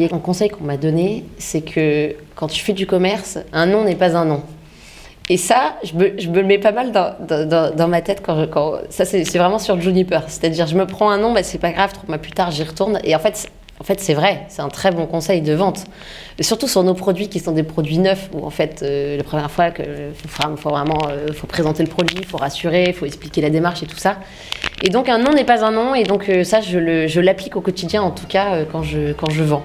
Un conseil qu'on m'a donné, c'est que quand tu fais du commerce, un nom n'est pas un nom. Et ça, je me, le mets pas mal dans, ma tête quand, ça c'est vraiment sur Juniper. C'est-à-dire, je me prends un nom, bah, c'est pas grave, trois mois plus tard, j'y retourne. Et en fait, en fait, c'est vrai, c'est un très bon conseil de vente. Surtout sur nos produits qui sont des produits neufs, où en fait, euh, la première fois, il faut, vraiment euh, faut présenter le produit, faut rassurer, faut expliquer la démarche et tout ça. Et donc, un nom n'est pas un nom, et donc euh, ça, je l'applique au quotidien, en tout cas, quand, je, quand je vends.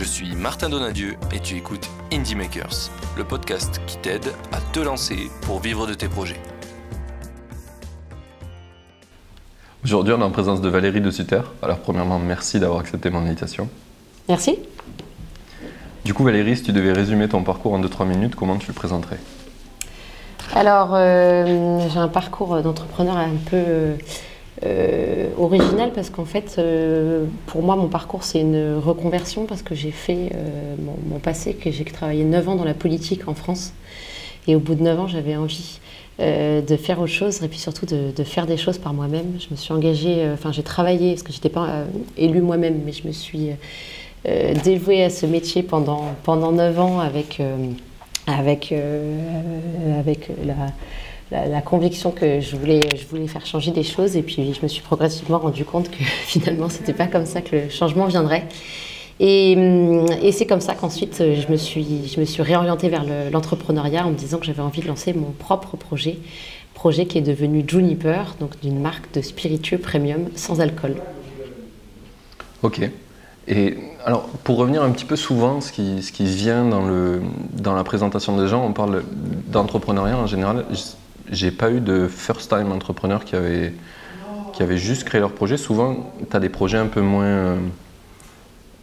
Je suis Martin Donadieu et tu écoutes Indie Makers, le podcast qui t'aide à te lancer pour vivre de tes projets. Aujourd'hui, on est en présence de Valérie de Sutter. Alors, premièrement, merci d'avoir accepté mon invitation. Merci. Du coup, Valérie, si tu devais résumer ton parcours en 2-3 minutes, comment tu le présenterais? Alors, euh, j'ai un parcours d'entrepreneur un peu euh, original parce qu'en fait, euh, pour moi, mon parcours, c'est une reconversion parce que j'ai fait euh, mon, passé, que j'ai travaillé 9 ans dans la politique en France. Et au bout de 9 ans, j'avais envie de faire autre chose et puis surtout de, faire des choses par moi-même. Je me suis engagée, enfin, j'ai travaillé parce que je n'étais pas élue moi-même, mais je me suis dévouée à ce métier pendant, pendant 9 ans avec, avec, avec la la, conviction que je voulais, je voulais faire changer des choses. Et puis, je me suis progressivement rendu compte que finalement, c'était pas comme ça que le changement viendrait. Et, et c'est comme ça qu'ensuite, je, me suis, je me suis réorientée vers l'entrepreneuriat en me disant que j'avais envie de lancer mon propre projet. Projet qui est devenu Juniper, donc d'une marque de spiritueux premium sans alcool. Ok. Et alors, pour revenir un petit peu souvent, ce qui, ce qui vient dans, le, dans la présentation des gens, on parle d'entrepreneuriat en général j'ai pas eu de first time entrepreneur qui avait, qui avait juste créé leur projet. Souvent, tu as des projets un peu moins, euh,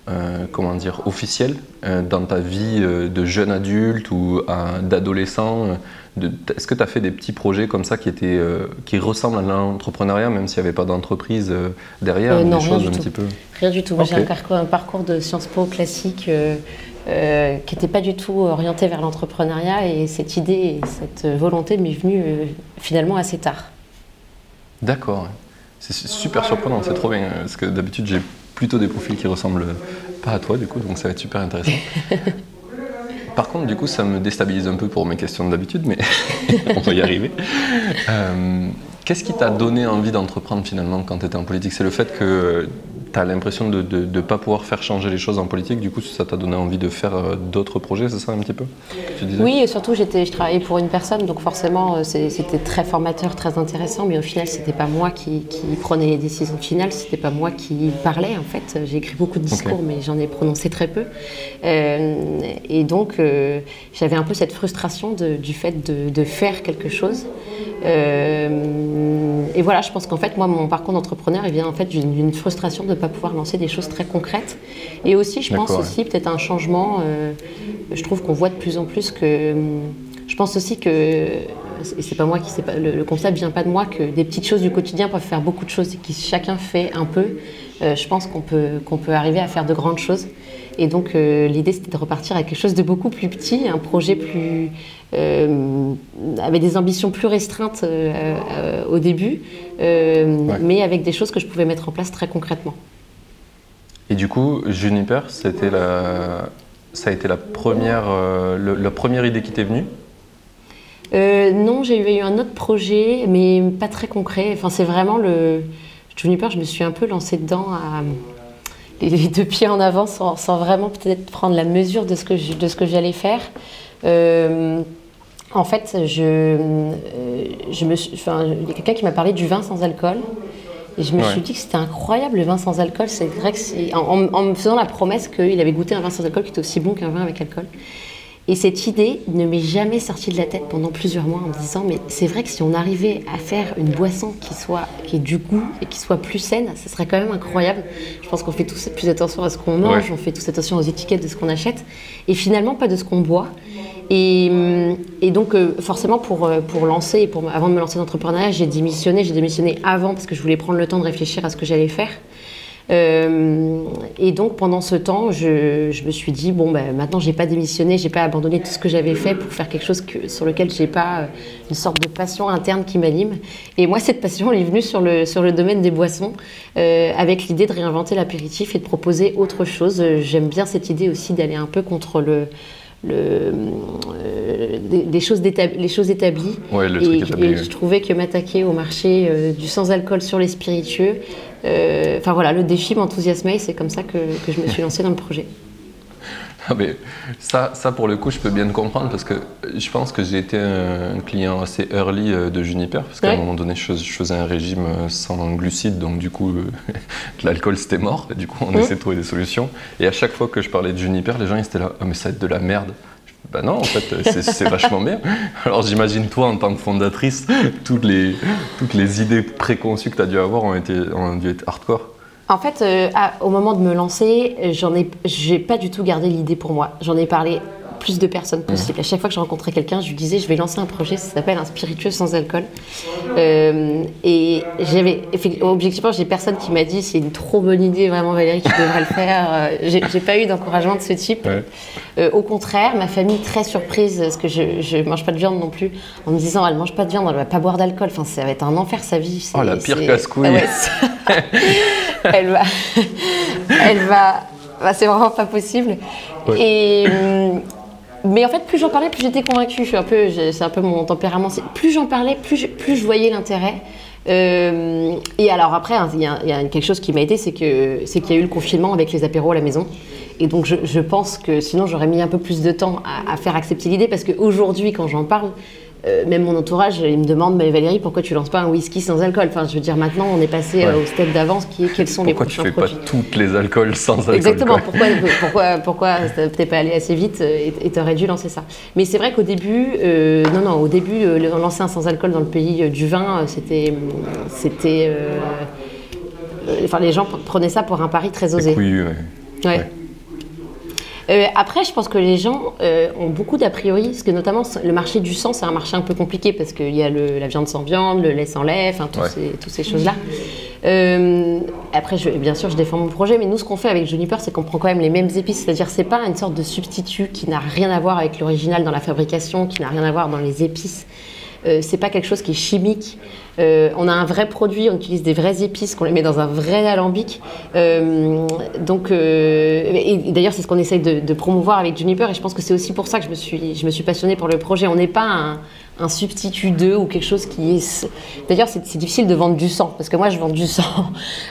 euh, comment dire, officiels euh, dans ta vie euh, de jeune adulte ou d'adolescent. Est-ce que tu as fait des petits projets comme ça qui, étaient, qui ressemblent à l'entrepreneuriat, même s'il n'y avait pas d'entreprise derrière Non, des rien choses du un tout. petit peu? Rien du tout. Moi, Ok. j'ai un parcours de Sciences Po classique. Euh, qui n'était pas du tout orienté vers l'entrepreneuriat et cette idée et cette volonté m'est venue euh, finalement assez tard. D'accord. C'est su- super surprenant, c'est trop bien. euh, Parce que d'habitude, j'ai plutôt des profils qui ressemblent pas à toi, du coup, donc ça va être super intéressant. Par contre, du coup, ça me déstabilise un peu pour mes questions de d'habitude, mais on va y arriver. Euh, Qu'est-ce qui t'a donné envie d'entreprendre finalement quand tu étais en politique? C'est le fait que tu as l'impression de ne pas pouvoir faire changer les choses en politique, du coup, ça t'a donné envie de faire euh, d'autres projets, c'est ça un petit peu tu Oui, et surtout, j'étais, je travaillais pour une personne, donc forcément, euh, c'était très formateur, très intéressant, mais au final, c'était pas moi qui, qui prenais les décisions finales, c'était pas moi qui parlais, en fait. J'ai écrit beaucoup de discours, mais j'en ai prononcé très peu. Euh, et donc, euh, j'avais un peu cette frustration de- du fait de, de faire quelque chose. Euh, et voilà, je pense qu'en fait, moi, mon parcours d'entrepreneur, il vient en fait d'une d'une frustration de ne pas pouvoir lancer des choses très concrètes. Et aussi, je pense aussi peut-être un changement. euh, je trouve qu'on voit de plus en plus que. Je pense aussi que. Et c'est pas moi qui sais pas. Le, le concept vient pas de moi que des petites choses du quotidien peuvent faire beaucoup de choses et qui chacun fait un peu. Euh, je pense qu'on peut qu'on peut arriver à faire de grandes choses. Et donc euh, l'idée c'était de repartir avec quelque chose de beaucoup plus petit, un projet plus euh, avec des ambitions plus restreintes au début, Ouais. mais avec des choses que je pouvais mettre en place très concrètement. Et du coup, Juniper, ça a été la première, euh, la première idée qui t'est venue? Euh, non, j'ai eu, un autre projet, mais pas très concret. Enfin, c'est vraiment le Juniper. Je me suis un peu lancée dedans à les deux pieds en avant, sans, vraiment peut-être prendre la mesure de ce que j'allais faire. Euh, en fait, je, il y a quelqu'un qui m'a parlé du vin sans alcool. Et je me Ouais. suis dit que c'était incroyable le vin sans alcool. C'est vrai que c'est en, en- en me faisant la promesse qu'il avait goûté un vin sans alcool qui était aussi bon qu'un vin avec alcool. Et cette idée ne m'est jamais sortie de la tête pendant plusieurs mois en me disant mais c'est vrai que si on arrivait à faire une boisson qui soit qui ait du goût et qui soit plus saine, ce serait quand même incroyable. Je pense qu'on fait tous plus attention à ce qu'on mange, on fait tous attention aux étiquettes de ce qu'on achète et finalement pas de ce qu'on boit. Et, et, donc, euh, forcément, pour, euh, pour lancer, pour, avant de me lancer dans l'entrepreneuriat, j'ai démissionné. J'ai démissionné avant parce que je voulais prendre le temps de réfléchir à ce que j'allais faire. Euh, et donc pendant ce temps, je, je me suis dit bon ben maintenant j'ai pas démissionné, j'ai pas abandonné tout ce que j'avais fait pour faire quelque chose sur lequel j'ai pas euh, une sorte de passion interne qui m'anime. Et moi cette passion elle est venue sur le sur le domaine des boissons euh, avec l'idée de réinventer l'apéritif et de proposer autre chose. J'aime bien cette idée aussi d'aller un peu contre le le, euh, des, choses les choses établies. Ouais, le et, établi, et je trouvais que m'attaquer au marché euh, du sans-alcool sur les spiritueux, euh, enfin voilà, le défi m'enthousiasmait et c'est comme ça que, que je me suis lancée dans le projet. Ah mais ça, ça, pour le coup, je peux bien te comprendre parce que je pense que j'ai été un, client assez early euh, de Juniper parce qu'à un moment donné, je, faisais un régime euh, sans glucides, donc du coup, l'alcool c'était mort. Et du coup, on essaie de trouver des solutions. Et à chaque fois que je parlais de Juniper, les gens ils étaient là, oh, mais ça va être de la merde. Ben non, en fait, c'est vachement bien. Alors j'imagine toi, en tant que fondatrice, toutes les, toutes les idées préconçues que tu as dû avoir ont, été, ont dû être hardcore. En fait, euh, au moment de me lancer, j'en ai, j'ai pas du tout gardé l'idée pour moi. J'en ai parlé plus de personnes possible. À chaque fois que je rencontrais quelqu'un, je lui disais je vais lancer un projet, ça s'appelle un spiritueux sans alcool. Euh, et j'avais objectivement, j'ai personne qui m'a dit c'est une trop bonne idée, vraiment Valérie, tu devrais le faire. Euh, j'ai pas eu d'encouragement de ce type. au contraire, ma famille très surprise parce que je, ne mange pas de viande non plus, en me disant elle mange pas de viande, elle va pas boire d'alcool. Enfin, ça va être un enfer sa vie. Oh la pire casse-couille. elle va, elle va, bah, c'est vraiment pas possible. Et hum, mais en fait, plus j'en parlais, plus j'étais convaincue. Je suis un peu, c'est un peu mon tempérament. Plus j'en parlais, plus je, plus je voyais l'intérêt. Euh, et alors après, hein, il y, a quelque chose qui m'a aidé, c'est que c'est qu'il y a eu le confinement avec les apéros à la maison. Et donc je, je pense que sinon j'aurais mis un peu plus de temps à, à faire accepter l'idée parce qu'aujourd'hui, quand j'en parle, euh, même mon entourage, il me demande, mais Valérie, pourquoi tu lances pas un whisky sans alcool Enfin, je veux dire, maintenant, on est passé euh, au step d'avance qui est quels sont pourquoi les prochains tu fais pas toutes les alcools sans alcool Exactement. Pourquoi, pourquoi, pourquoi t'es pas allé assez vite euh, et t'aurais dû lancer ça Mais c'est vrai qu'au début, non, non, au début, lancer un sans alcool dans le pays du vin, c'était, c'était, enfin, les gens prenaient ça pour un pari très osé. Oui, ouais. ouais. Euh, après, je pense que les gens euh, ont beaucoup d'a priori, parce que notamment le marché du sang, c'est un marché un peu compliqué parce qu'il y a le, la viande sans viande, le lait sans lait, enfin toutes ces, toutes ces choses-là. Euh, après, je, bien sûr, je défends mon projet, mais nous, ce qu'on fait avec Juniper, c'est qu'on prend quand même les mêmes épices, c'est-à-dire c'est pas une sorte de substitut qui n'a rien à voir avec l'original dans la fabrication, qui n'a rien à voir dans les épices. Euh, c'est pas quelque chose qui est chimique. Euh, on a un vrai produit, on utilise des vraies épices, qu'on les met dans un vrai alambic. Euh, donc, et, d'ailleurs, c'est ce qu'on essaye de, promouvoir avec Juniper, et je pense que c'est aussi pour ça que je me suis, je me suis passionnée pour le projet. On n'est pas un, un substitut d'eux ou quelque chose qui est. D'ailleurs, c'est difficile de vendre du sang, parce que moi, je vends du sang.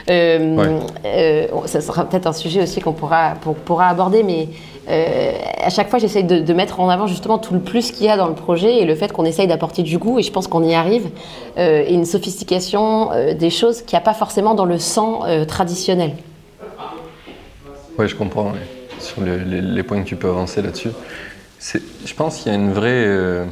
Euh, euh, ça sera peut-être un sujet aussi qu'on pourra, pourra aborder, mais euh, à chaque fois, j'essaye de, mettre en avant justement tout le plus qu'il y a dans le projet et le fait qu'on essaye d'apporter du goût, et je pense qu'on y arrive, et une sophistication des choses qu'il n'y a pas forcément dans le sang traditionnel. Oui, je comprends. Sur les, les, points que tu peux avancer là-dessus. Je pense qu'il y a une vraie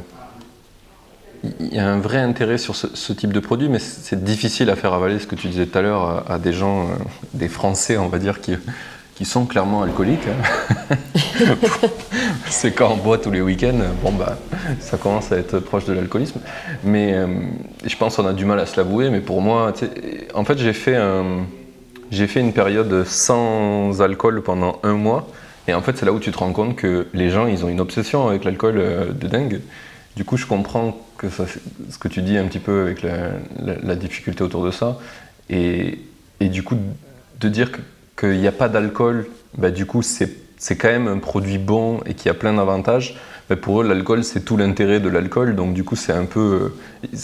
il y a un vrai intérêt sur ce, type de produit, mais c'est difficile à faire avaler ce que tu disais tout à l'heure à, des gens, euh, des Français, on va dire, qui, qui sont clairement alcooliques. Hein. c'est quand on boit tous les week-ends, bon bah ça commence à être proche de l'alcoolisme. Mais euh, je pense qu'on a du mal à se l'avouer, mais pour moi, en fait j'ai fait, j'ai fait une période sans alcool pendant un mois. Et en fait, c'est là où tu te rends compte que les gens, ils ont une obsession avec l'alcool euh, de dingue. Du coup, je comprends que ce que tu dis un petit peu avec la, difficulté autour de ça. Et, du coup, de dire qu'il n'y a pas d'alcool, bah, du coup, c'est quand même un produit bon et qui a plein d'avantages. Bah, pour eux, l'alcool, c'est tout l'intérêt de l'alcool. Donc, du coup, c'est un peu. Euh,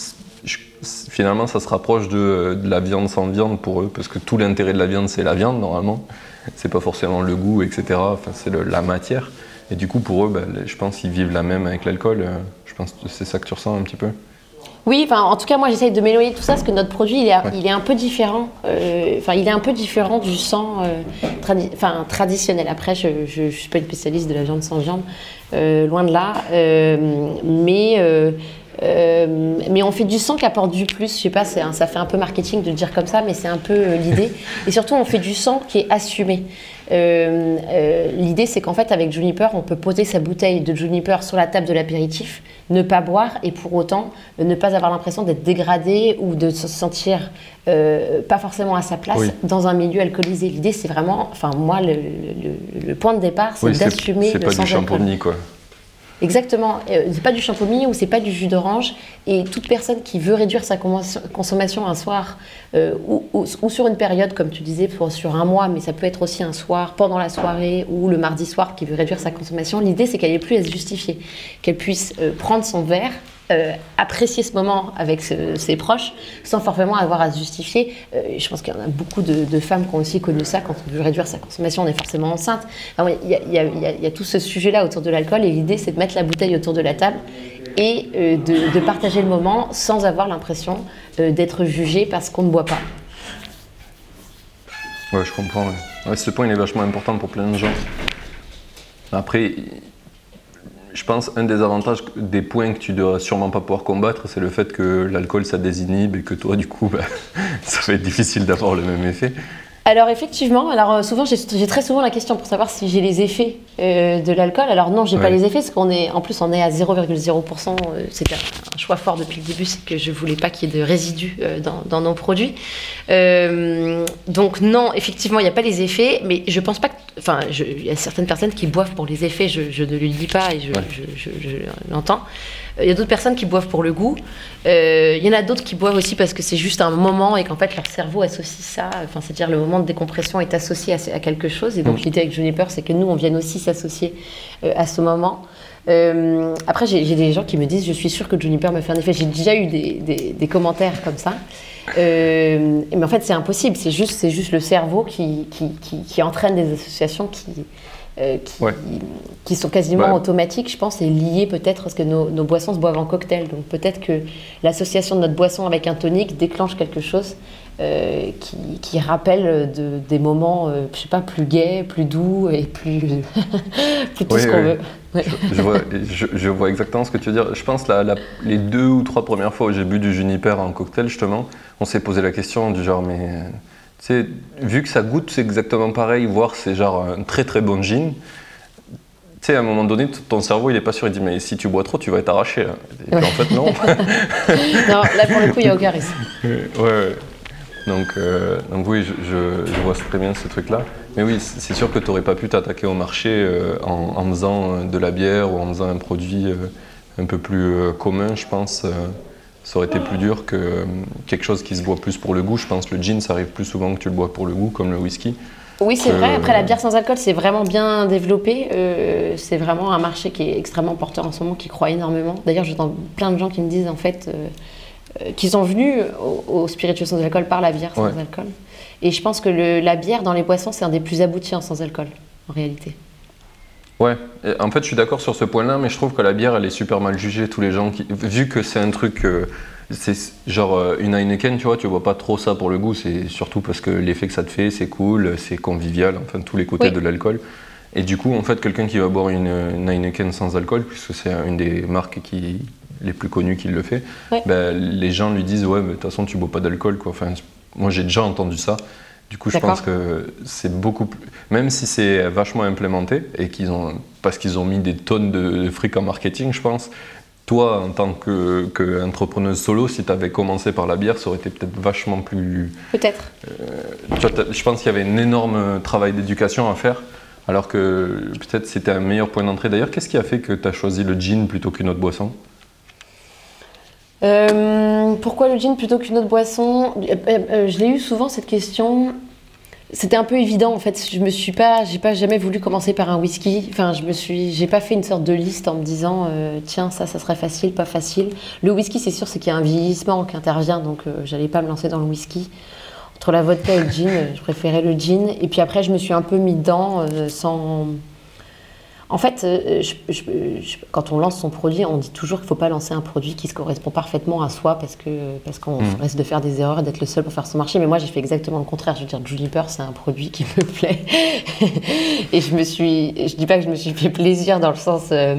finalement, ça se rapproche de, de, la viande sans viande pour eux, parce que tout l'intérêt de la viande, c'est la viande, normalement. C'est pas forcément le goût, etc. Enfin, c'est la matière. Et du coup, pour eux, bah, je pense qu'ils vivent la même avec l'alcool. Je pense que c'est ça que tu ressens un petit peu. Oui, enfin, en tout cas, moi, j'essaye de m'éloigner de tout ça parce que notre produit, il est, il est un peu différent. euh, Enfin, il est un peu différent du sang euh, tradi- enfin, traditionnel. Après, je ne suis pas une spécialiste de la viande sans viande, euh, loin de là. Mais, euh, mais on fait du sang qui apporte du plus. Je sais pas, un- ça fait un peu marketing de le dire comme ça, mais c'est un peu euh, l'idée. Et surtout, on fait du sang qui est assumé. Euh, euh, L'idée, c'est qu'en fait, avec Juniper, on peut poser sa bouteille de Juniper sur la table de l'apéritif, ne pas boire et pour autant euh, ne pas avoir l'impression d'être dégradé ou de se sentir euh, pas forcément à sa place Oui. dans un milieu alcoolisé. L'idée, c'est vraiment, enfin, moi, le, le- le point de départ, c'est Oui, c'est d'assumer c'est le pas du champomis, quoi. Exactement. Euh, c'est pas du champomis ou c'est pas du jus d'orange. Et toute personne qui veut réduire sa consommation- un soir euh, ou, sur une période, comme tu disais, pour, sur un mois, mais ça peut être aussi un soir, pendant la soirée ou le mardi soir qui veut réduire sa consommation, l'idée c'est qu'elle n'ait plus à se justifier. Qu'elle puisse euh, prendre son verre, euh, apprécier ce moment avec ses proches sans forcément avoir à se justifier. Euh, je pense qu'il y en a beaucoup de, femmes qui ont aussi connu ça. Quand on veut réduire sa consommation, on est forcément enceinte. Il y, a- tout ce sujet-là autour de l'alcool et l'idée c'est de mettre la bouteille autour de la table et euh, de, partager le moment sans avoir l'impression d'être jugé parce qu'on ne boit pas. Ouais, je comprends. ce point, il est vachement important pour plein de gens. Après, je pense un des avantages, des points que tu dois sûrement pas pouvoir combattre, c'est le fait que l'alcool, ça désinhibe et que toi, du coup, bah, ça va être difficile d'avoir le même effet. Alors effectivement, alors euh, souvent j'ai très souvent la question pour savoir si j'ai les effets euh, de l'alcool. Alors non, j'ai pas Ouais. les effets parce qu'on est en plus on est à 0,0%. euh, C'était un choix fort depuis le début, c'est que je voulais pas qu'il y ait de résidus euh, dans, dans nos produits. Donc non, effectivement il n'y a pas les effets, mais je pense pas que, enfin, il y a certaines personnes qui boivent pour les effets. Je, je ne le dis pas et je, Ouais. je, je- je l'entends. Il y a d'autres personnes qui boivent pour le goût. Euh, Il y en a d'autres qui boivent aussi parce que c'est juste un moment et qu'en fait leur cerveau associe ça. Enfin, c'est-à-dire le moment de décompression est associé à, quelque chose. Et donc Mm. l'idée avec Juniper, c'est que nous, on vienne aussi s'associer euh, à ce moment. Euh, après, j'ai des gens qui me disent, je suis sûre que Juniper me fait un effet. J'ai déjà eu des, des- des commentaires comme ça. Mais en fait, c'est impossible. C'est juste, juste le cerveau qui, qui, qui- qui entraîne des associations qui, euh, qui, Ouais. qui sont quasiment Ouais. automatiques, je pense, et liées peut-être parce que nos, nos boissons se boivent en cocktail. Donc peut-être que l'association de notre boisson avec un tonique déclenche quelque chose euh, qui, qui rappelle de, des moments, euh, je sais pas, plus gais, plus doux et plus, plus tout Oui, ce qu'on oui. veut. Ouais. Je vois, je, je vois exactement ce que tu veux dire. Je pense la, la- les deux ou trois premières fois où j'ai bu du juniper en cocktail, justement, on s'est posé la question du genre, mais sais, vu que ça goûte, c'est exactement pareil, voire c'est genre un très très bon gin. Tu sais, à un moment donné, ton cerveau, il est pas sûr. Il dit, mais si tu bois trop, tu vas être arraché. là. Et puis, Ouais. en fait, non. Non, là pour le coup, il n'y a aucun risque. ouais, ouais. Donc, euh, donc oui, je, je- je vois très bien ce truc-là. Mais oui, c'est c'est sûr que tu n'aurais pas pu t'attaquer au marché euh, en, en faisant euh, de la bière ou en faisant un produit euh, un peu plus commun, je pense. Ça aurait été plus dur que euh, quelque chose qui se boit plus pour le goût. Je pense que le gin, ça arrive plus souvent que tu le bois pour le goût, comme le whisky. Oui, c'est que- vrai. Après, la bière sans alcool, c'est vraiment bien développé. Euh, c'est vraiment un marché qui est extrêmement porteur en ce moment, qui croît énormément. D'ailleurs, j'entends plein de gens qui me disent en fait euh, euh, qu'ils sont venus au, au spiritueux sans alcool par la bière sans Ouais. alcool. Et je pense que le- la bière dans les boissons, c'est un des plus aboutis en sans alcool, en réalité. Ouais, et en fait, je suis d'accord sur ce point-là, mais je trouve que la bière, elle est super mal jugée. Tous les gens qui, vu que c'est un truc, euh, c'est genre euh, une Heineken, tu vois, tu vois pas trop ça pour le goût. C'est surtout parce que l'effet que ça te fait, c'est cool, c'est convivial, enfin tous les côtés Oui. de l'alcool. Et du coup, en fait, quelqu'un qui va boire une, une Heineken sans alcool, puisque c'est une des marques qui les plus connues qui le fait, Ouais. ben, les gens lui disent ouais, mais de toute façon, tu bois pas d'alcool, quoi. Enfin, moi, j'ai déjà entendu ça. Du coup, je pense que c'est beaucoup plus. Même si c'est vachement implémenté et qu'ils ont. Parce qu'ils ont mis des tonnes de, de fric en marketing, je pense. Toi, en tant que, que solo, si tu avais commencé par la bière, ça aurait été peut-être vachement plus. Peut-être. T'as- je pense qu'il y avait un énorme travail d'éducation à faire. Alors que peut-être c'était un meilleur point d'entrée. D'ailleurs, qu'est-ce qui a fait que tu as choisi le gin plutôt qu'une autre boisson? Euh, pourquoi le gin plutôt qu'une autre boisson Euh, euh, Je l'ai eu souvent cette question. C'était un peu évident en fait. Je me suis pas, j'ai pas jamais voulu commencer par un whisky. Enfin, je me suis, j'ai pas fait une sorte de liste en me disant tiens ça, ça serait facile, pas facile. Le whisky, c'est sûr, c'est qu'il y a un vieillissement qui intervient, donc euh, j'allais pas me lancer dans le whisky. Entre la vodka et le gin, je préférais le gin. Et puis après, je me suis un peu mis dedans sans. En fait, euh, quand on lance son produit, on dit toujours qu'il ne faut pas lancer un produit qui se correspond parfaitement à soi parce que parce qu'on hmm. risque de faire des erreurs et d'être le seul pour faire son marché. Mais moi, j'ai fait exactement le contraire. Je veux dire, Juniper, c'est un produit qui me plaît. et je me suis, je dis pas que je me suis fait plaisir dans le sens. Euh,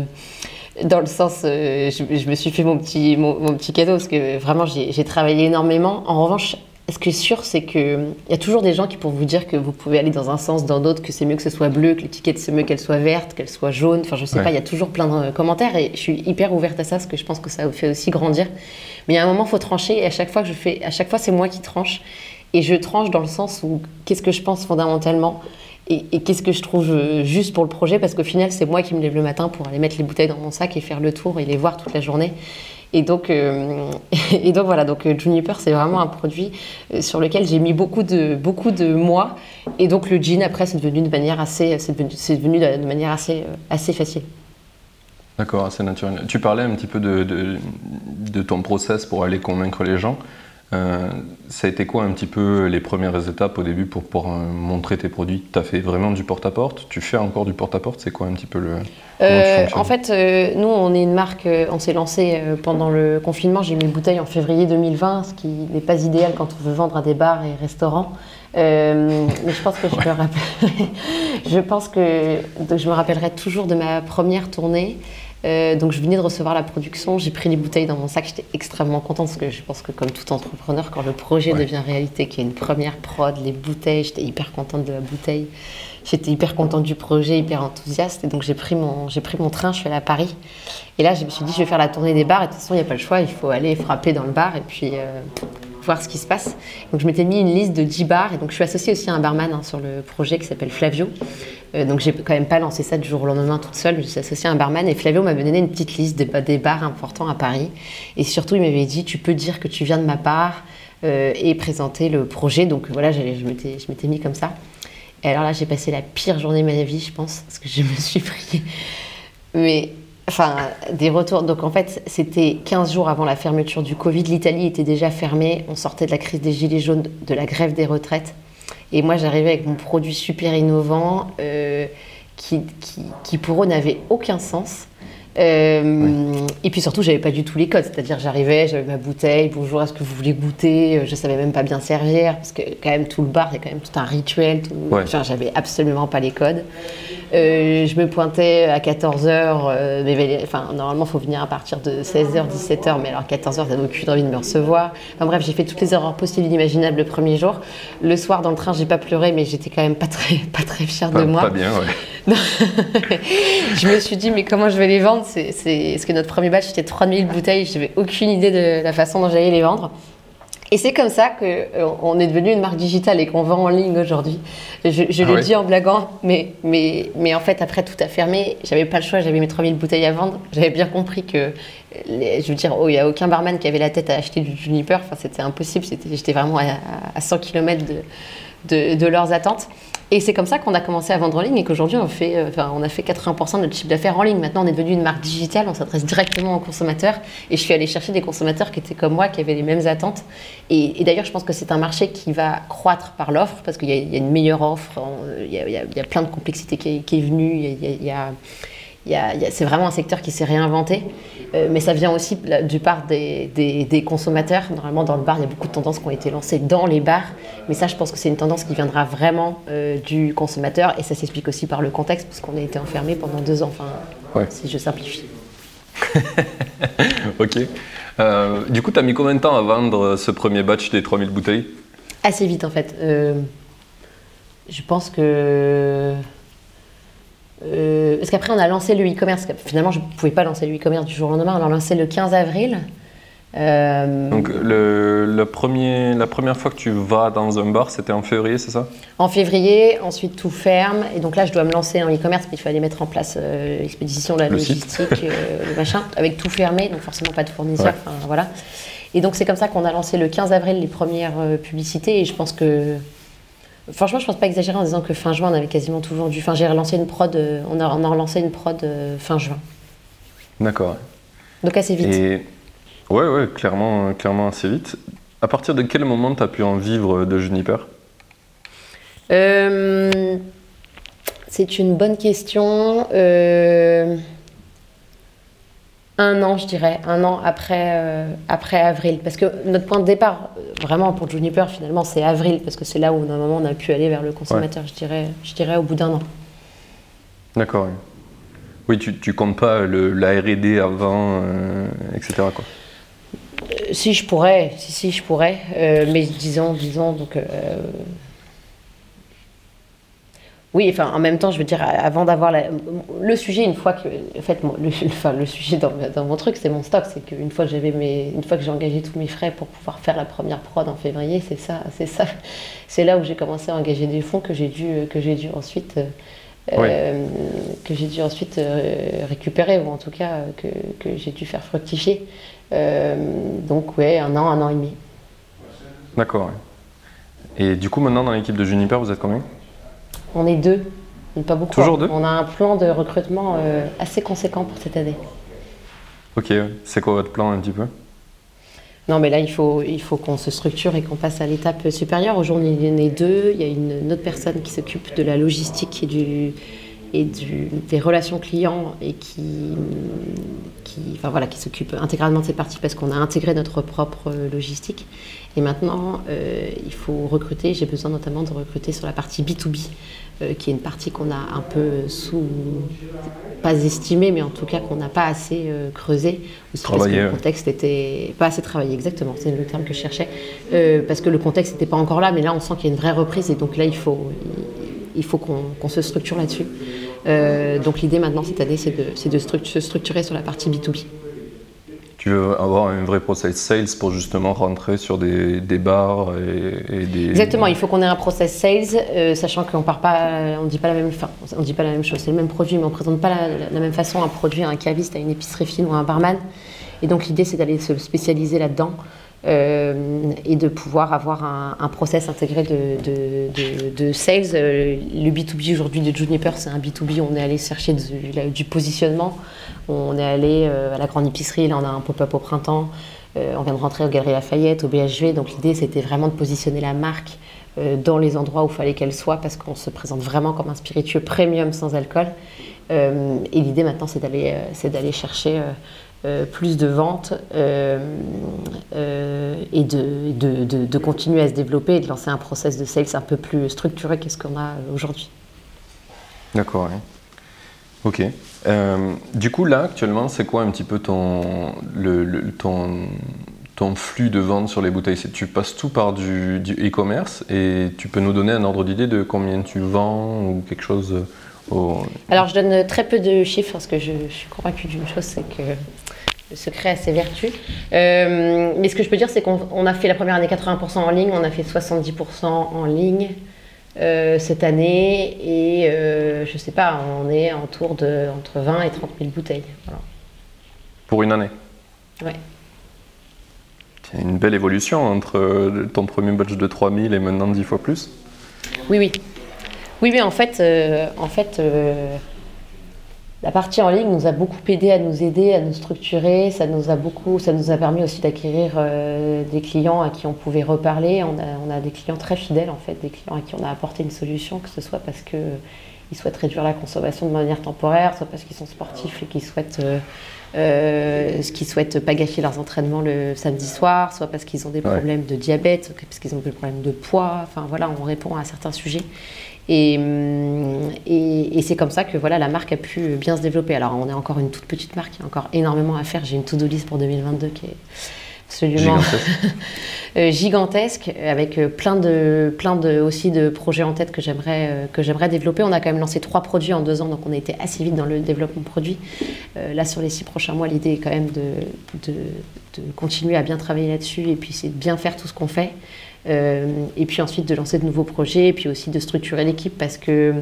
dans le sens, euh, je, me suis fait mon petit, mon, mon petit cadeau parce que vraiment j'ai travaillé énormément. En revanche, ce qui est sûr, c'est qu'il y a toujours des gens qui pourront vous dire que vous pouvez aller dans un sens, dans l'autre, que c'est mieux que ce soit bleu, que l'étiquette c'est mieux qu'elle soit verte, qu'elle soit jaune. Enfin, je sais pas, il y a toujours plein de commentaires et je suis hyper ouverte à ça parce que je pense que ça vous fait aussi grandir. Mais il y a un moment, il faut trancher et à chaque fois que je fais, à chaque fois, c'est moi qui tranche. Et je tranche dans le sens où qu'est-ce que je pense fondamentalement et, et qu'est-ce que je trouve juste pour le projet parce qu'au final, c'est moi qui me lève le matin pour aller mettre les bouteilles dans mon sac et faire le tour et les voir toute la journée. Et donc, euh, et donc voilà, donc euh, Juniper, c'est vraiment un produit euh, sur lequel j'ai mis beaucoup de, beaucoup de mois. Et donc le jean, après, c'est devenu de manière assez, c'est de manière assez, assez facile. D'accord, assez naturel. Tu parlais un petit peu de, de, de ton process pour aller convaincre les gens. Euh, ça a été quoi un petit peu les premières étapes au début pour pouvoir montrer tes produits? Tu as fait vraiment du porte-à-porte? Tu fais encore du porte-à-porte? C'est quoi un petit peu le. Euh, en fait, euh, nous, on est une marque, on s'est lancé pendant le confinement. J'ai mis une bouteille en février 2020, ce qui n'est pas idéal quand on veut vendre à des bars et restaurants. mais je pense que je me rappelle. je pense que donc je me rappellerai toujours de ma première tournée. Euh, donc je venais de recevoir la production, j'ai pris les bouteilles dans mon sac, j'étais extrêmement contente parce que je pense que comme tout entrepreneur, quand le projet devient réalité, qu'il y a une première prod, les bouteilles, j'étais hyper contente de la bouteille, j'étais hyper contente du projet, hyper enthousiaste. Et donc j'ai pris, mon, j'ai pris mon train, je suis allée à Paris. Et là je me suis dit je vais faire la tournée des bars. Et de toute façon il n'y a pas le choix, il faut aller frapper dans le bar. Et puis euh, voir ce qui se passe. Donc je m'étais mis une liste de 10 bars et donc je suis associée aussi à un barman hein, sur le projet qui s'appelle Flavio. Euh, donc j'ai quand même pas lancé ça du jour au lendemain toute seule, je suis associée à un barman et Flavio m'avait donné une petite liste des, bars importants à Paris et surtout il m'avait dit tu peux dire que tu viens de ma part euh, et présenter le projet. Donc voilà, je m'étais mis comme ça. Et alors là j'ai passé la pire journée de ma vie je pense parce que je me suis pris mais Enfin, des retours. Donc en fait, c'était 15 jours avant la fermeture du Covid. L'Italie était déjà fermée. On sortait de la crise des Gilets jaunes, de la grève des retraites. Et moi, j'arrivais avec mon produit super innovant euh, qui, qui, qui, pour eux n'avait aucun sens. Euh, et puis surtout, j'avais pas du tout les codes. C'est-à-dire, j'arrivais, j'avais ma bouteille, bonjour, est-ce que vous voulez goûter? Je savais même pas bien servir, parce que quand même, tout le bar, a quand même tout un rituel. Tout... Enfin, j'avais absolument pas les codes. Euh, je me pointais à 14h, euh, enfin, normalement, il faut venir à partir de 16h, 17h, mais alors 14h, t'avais aucune envie de me recevoir. Enfin bref, j'ai fait toutes les erreurs possibles et inimaginables le premier jour. Le soir, dans le train, j'ai pas pleuré, mais j'étais quand même pas très, pas très fière de moi. Pas bien, ouais. je me suis dit, mais comment je vais les vendre? C'est, Parce que notre premier batch, c'était 3000 bouteilles, j'avais aucune idée de la façon dont j'allais les vendre. Et c'est comme ça qu'on euh, est devenu une marque digitale et qu'on vend en ligne aujourd'hui. Je, ah l'ai dit en blaguant, mais, mais, mais en fait, après tout a fermé, j'avais pas le choix, j'avais mes 3000 bouteilles à vendre. J'avais bien compris que, je veux dire, oh, il n'y a aucun barman qui avait la tête à acheter du Juniper. Enfin, c'était impossible, j'étais vraiment à, à, 100 km de, de, de leurs attentes. Et c'est comme ça qu'on a commencé à vendre en ligne et qu'aujourd'hui, on, fait, euh, enfin, on a fait 80% de notre chiffre d'affaires en ligne. Maintenant, on est devenu une marque digitale, on s'adresse directement aux consommateurs. Et je suis allée chercher des consommateurs qui étaient comme moi, qui avaient les mêmes attentes. Et, d'ailleurs, je pense que c'est un marché qui va croître par l'offre parce qu'il y, a une meilleure offre, il y, a, plein de complexité qui est, venue, c'est vraiment un secteur qui s'est réinventé, euh, mais ça vient aussi du part des, des, consommateurs. Normalement, dans le bar, il y a beaucoup de tendances qui ont été lancées dans les bars, mais ça, je pense que c'est une tendance qui viendra vraiment euh, du consommateur, et ça s'explique aussi par le contexte, parce qu'on a été enfermé pendant deux ans, enfin, si je simplifie. ok. Euh, du coup, tu as mis combien de temps à vendre ce premier batch des 3000 bouteilles? Assez vite, en fait. je pense que euh, parce qu'après, on a lancé le e-commerce. Finalement, je ne pouvais pas lancer le e-commerce du jour au lendemain. On l'a lancé le 15 avril. Euh, Donc, le, premier, la première fois que tu vas dans un bar, c'était en février, c'est ça? En février, ensuite tout ferme. Et donc là, je dois me lancer en e-commerce, mais il fallait mettre en place euh, l'expédition, la logistique, le machin, avec tout fermé, donc forcément pas de fournisseurs. voilà. Et donc, c'est comme ça qu'on a lancé le 15 avril les premières publicités. Et je pense que Franchement, je pense pas exagérer en disant que fin juin, on avait quasiment tout vendu. Enfin, j'ai relancé une prod, euh, on a, on a relancé une prod euh, fin juin. D'accord. Donc assez vite. Et... Ouais, ouais, clairement, clairement assez vite. À partir de quel moment tu as pu en vivre de Juniper? Euh, C'est une bonne question. Euh, un an, je dirais, un an après, euh, après avril. Parce que notre point de départ, euh, vraiment pour Juniper, finalement, c'est avril, parce que c'est là où, normalement, on a pu aller vers le consommateur, je, dirais, je dirais, au bout d'un an. D'accord, oui. Tu, tu comptes pas le, la RD avant, etc. Quoi. si, je pourrais, si, si, je pourrais. mais disons, disons, donc oui, enfin, en même temps, je veux dire, avant d'avoir le sujet, une fois que, en fait, le, enfin, le sujet dans, dans mon truc, c'est mon stock, c'est qu'une fois que j'avais mes, une fois que j'ai engagé tous mes frais pour pouvoir faire la première prod en février, c'est ça, c'est ça, c'est là où j'ai commencé à engager des fonds que j'ai dû, que j'ai dû ensuite, euh, que j'ai dû ensuite euh, récupérer ou en tout cas que, que j'ai dû faire fructifier. Euh, donc ouais, un an, un an et demi. D'accord. Et du coup, maintenant dans l'équipe de Juniper, vous êtes combien? On est deux, pas beaucoup. Toujours deux On a un plan de recrutement euh, assez conséquent pour cette année. Ok, c'est quoi votre plan un petit peu? Non, mais là, il faut, il faut qu'on se structure et qu'on passe à l'étape supérieure. Aujourd'hui, il y en a deux. Il y a une, autre personne qui s'occupe de la logistique et, du, et du, des relations clients et qui, qui, enfin, voilà, qui s'occupe intégralement de cette partie parce qu'on a intégré notre propre logistique. Et maintenant, euh, il faut recruter. J'ai besoin notamment de recruter sur la partie B2B. Euh, qui est une partie qu'on a un peu sous, pas estimée, mais en tout cas qu'on n'a pas assez euh, creusé. parce que le contexte était pas assez travaillé, exactement, c'est le terme que je cherchais. Euh, parce que le contexte n'était pas encore là, mais là on sent qu'il y a une vraie reprise et donc là il faut, il, faut qu'on se structure là-dessus. donc l'idée maintenant cette année, c'est de, de se structurer sur la partie B2B tu veux avoir un vrai process sales pour justement rentrer sur des, des bars et, des... Exactement, il faut qu'on ait un process sales, euh, sachant qu'on part pas, on dit pas la même, dit pas la même chose. C'est le même produit, mais on présente pas la, la, même façon un produit à un caviste, à une épicerie fine ou à un barman. Et donc l'idée, c'est d'aller se spécialiser là-dedans. Euh, et de pouvoir avoir un, un process intégré de, de, sales. Euh, le B2B aujourd'hui de Juniper, c'est un B2B, on est allé chercher du, positionnement, on est allé euh, à la grande épicerie, là on a un pop-up au printemps, on vient de rentrer au Galeries Lafayette, au BHV, donc l'idée c'était vraiment de positionner la marque dans les endroits où il fallait qu'elle soit parce qu'on se présente vraiment comme un spiritueux premium sans alcool. et l'idée maintenant c'est d'aller, c'est d'aller chercher euh, plus de ventes euh, euh, et de, de, de, continuer à se développer et de lancer un process de sales un peu plus structuré que ce qu'on a aujourd'hui. D'accord, ok. du coup, là, actuellement, c'est quoi un petit peu ton, le, ton, ton flux de vente sur les bouteilles? Tu passes tout par du e-commerce et tu peux nous donner un ordre d'idée de combien tu vends ou quelque chose alors, je donne très peu de chiffres parce que je, suis convaincue d'une chose, c'est que le secret a ses vertus. Euh, mais ce que je peux dire, c'est qu'on a fait la première année 80% en ligne, on a fait 70% en ligne euh, cette année, et euh, je sais pas, on est autour de entre 20 et 30 000 bouteilles. Pour une année? Ouais. C'est une belle évolution entre ton premier batch de 3000 et maintenant 10 fois plus? Oui, oui. Oui, mais en fait, euh, en fait euh, la partie en ligne nous a beaucoup aidé à nous aider, à nous structurer. Ça nous a beaucoup, ça nous a permis aussi d'acquérir euh, des clients à qui on pouvait reparler. On a, on a, des clients très fidèles en fait, des clients à qui on a apporté une solution, que ce soit parce que ils souhaitent réduire la consommation de manière temporaire, soit parce qu'ils sont sportifs et qu'ils souhaitent, euh, qu'ils souhaitent pas gâcher leurs entraînements le samedi soir, soit parce qu'ils ont des problèmes de diabète, parce qu'ils ont des problèmes de poids. Enfin voilà, on répond à certains sujets. Hum, et, et, c'est comme ça que voilà, la marque a pu bien se développer. Alors, on est encore une toute petite marque, il y a encore énormément à faire. J'ai une to-do list pour 2022 qui est absolument gigantesque, euh, avec euh, plein de, plein de, aussi de projets en tête que j'aimerais, euh, que j'aimerais développer. On a quand même lancé trois produits en deux ans, donc on a été assez vite dans le développement produit. là, sur les six prochains mois, l'idée est quand même de, de, de continuer à bien travailler là-dessus et puis c'est de bien faire tout ce qu'on fait. Euh, et puis ensuite de lancer de nouveaux projets, et puis aussi de structurer l'équipe parce que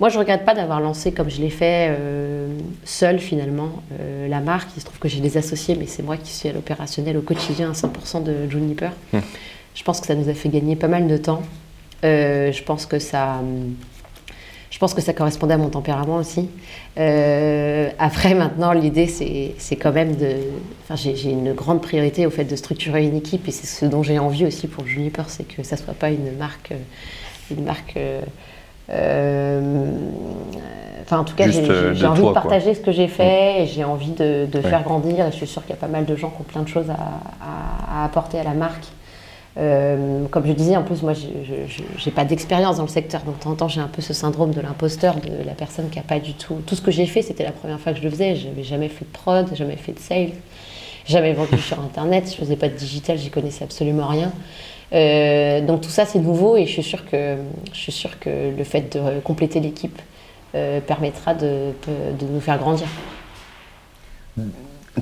moi je ne regrette pas d'avoir lancé comme je l'ai fait euh, seul finalement euh, la marque. Il se trouve que j'ai des associés, mais c'est moi qui suis à l'opérationnel au quotidien à 100% de Juniper. Mmh. Je pense que ça nous a fait gagner pas mal de temps. je pense que ça je pense que ça correspondait à mon tempérament aussi. Euh, après, maintenant, l'idée, c'est quand même de. Enfin, j'ai une grande priorité au fait de structurer une équipe et c'est ce dont j'ai envie aussi pour Juniper, c'est que ça soit pas une marque, une marque Enfin, en tout cas, j'ai envie de partager ce que j'ai fait et j'ai envie de, faire grandir. Et je suis sûre qu'il y a pas mal de gens qui ont plein de choses à, apporter à la marque. Comme je disais, en plus, moi, je n'ai pas d'expérience dans le secteur. Donc, de temps en temps, j'ai un peu ce syndrome de l'imposteur, de la personne qui n'a pas du tout. Tout ce que j'ai fait, c'était la première fois que je le faisais. Je n'avais jamais fait de prod, jamais fait de sales, jamais vendu sur Internet. Je ne faisais pas de digital, j'y connaissais absolument rien. Euh, donc, tout ça, c'est nouveau et je suis sûre que, je suis que le fait de compléter l'équipe euh, permettra de, nous faire grandir.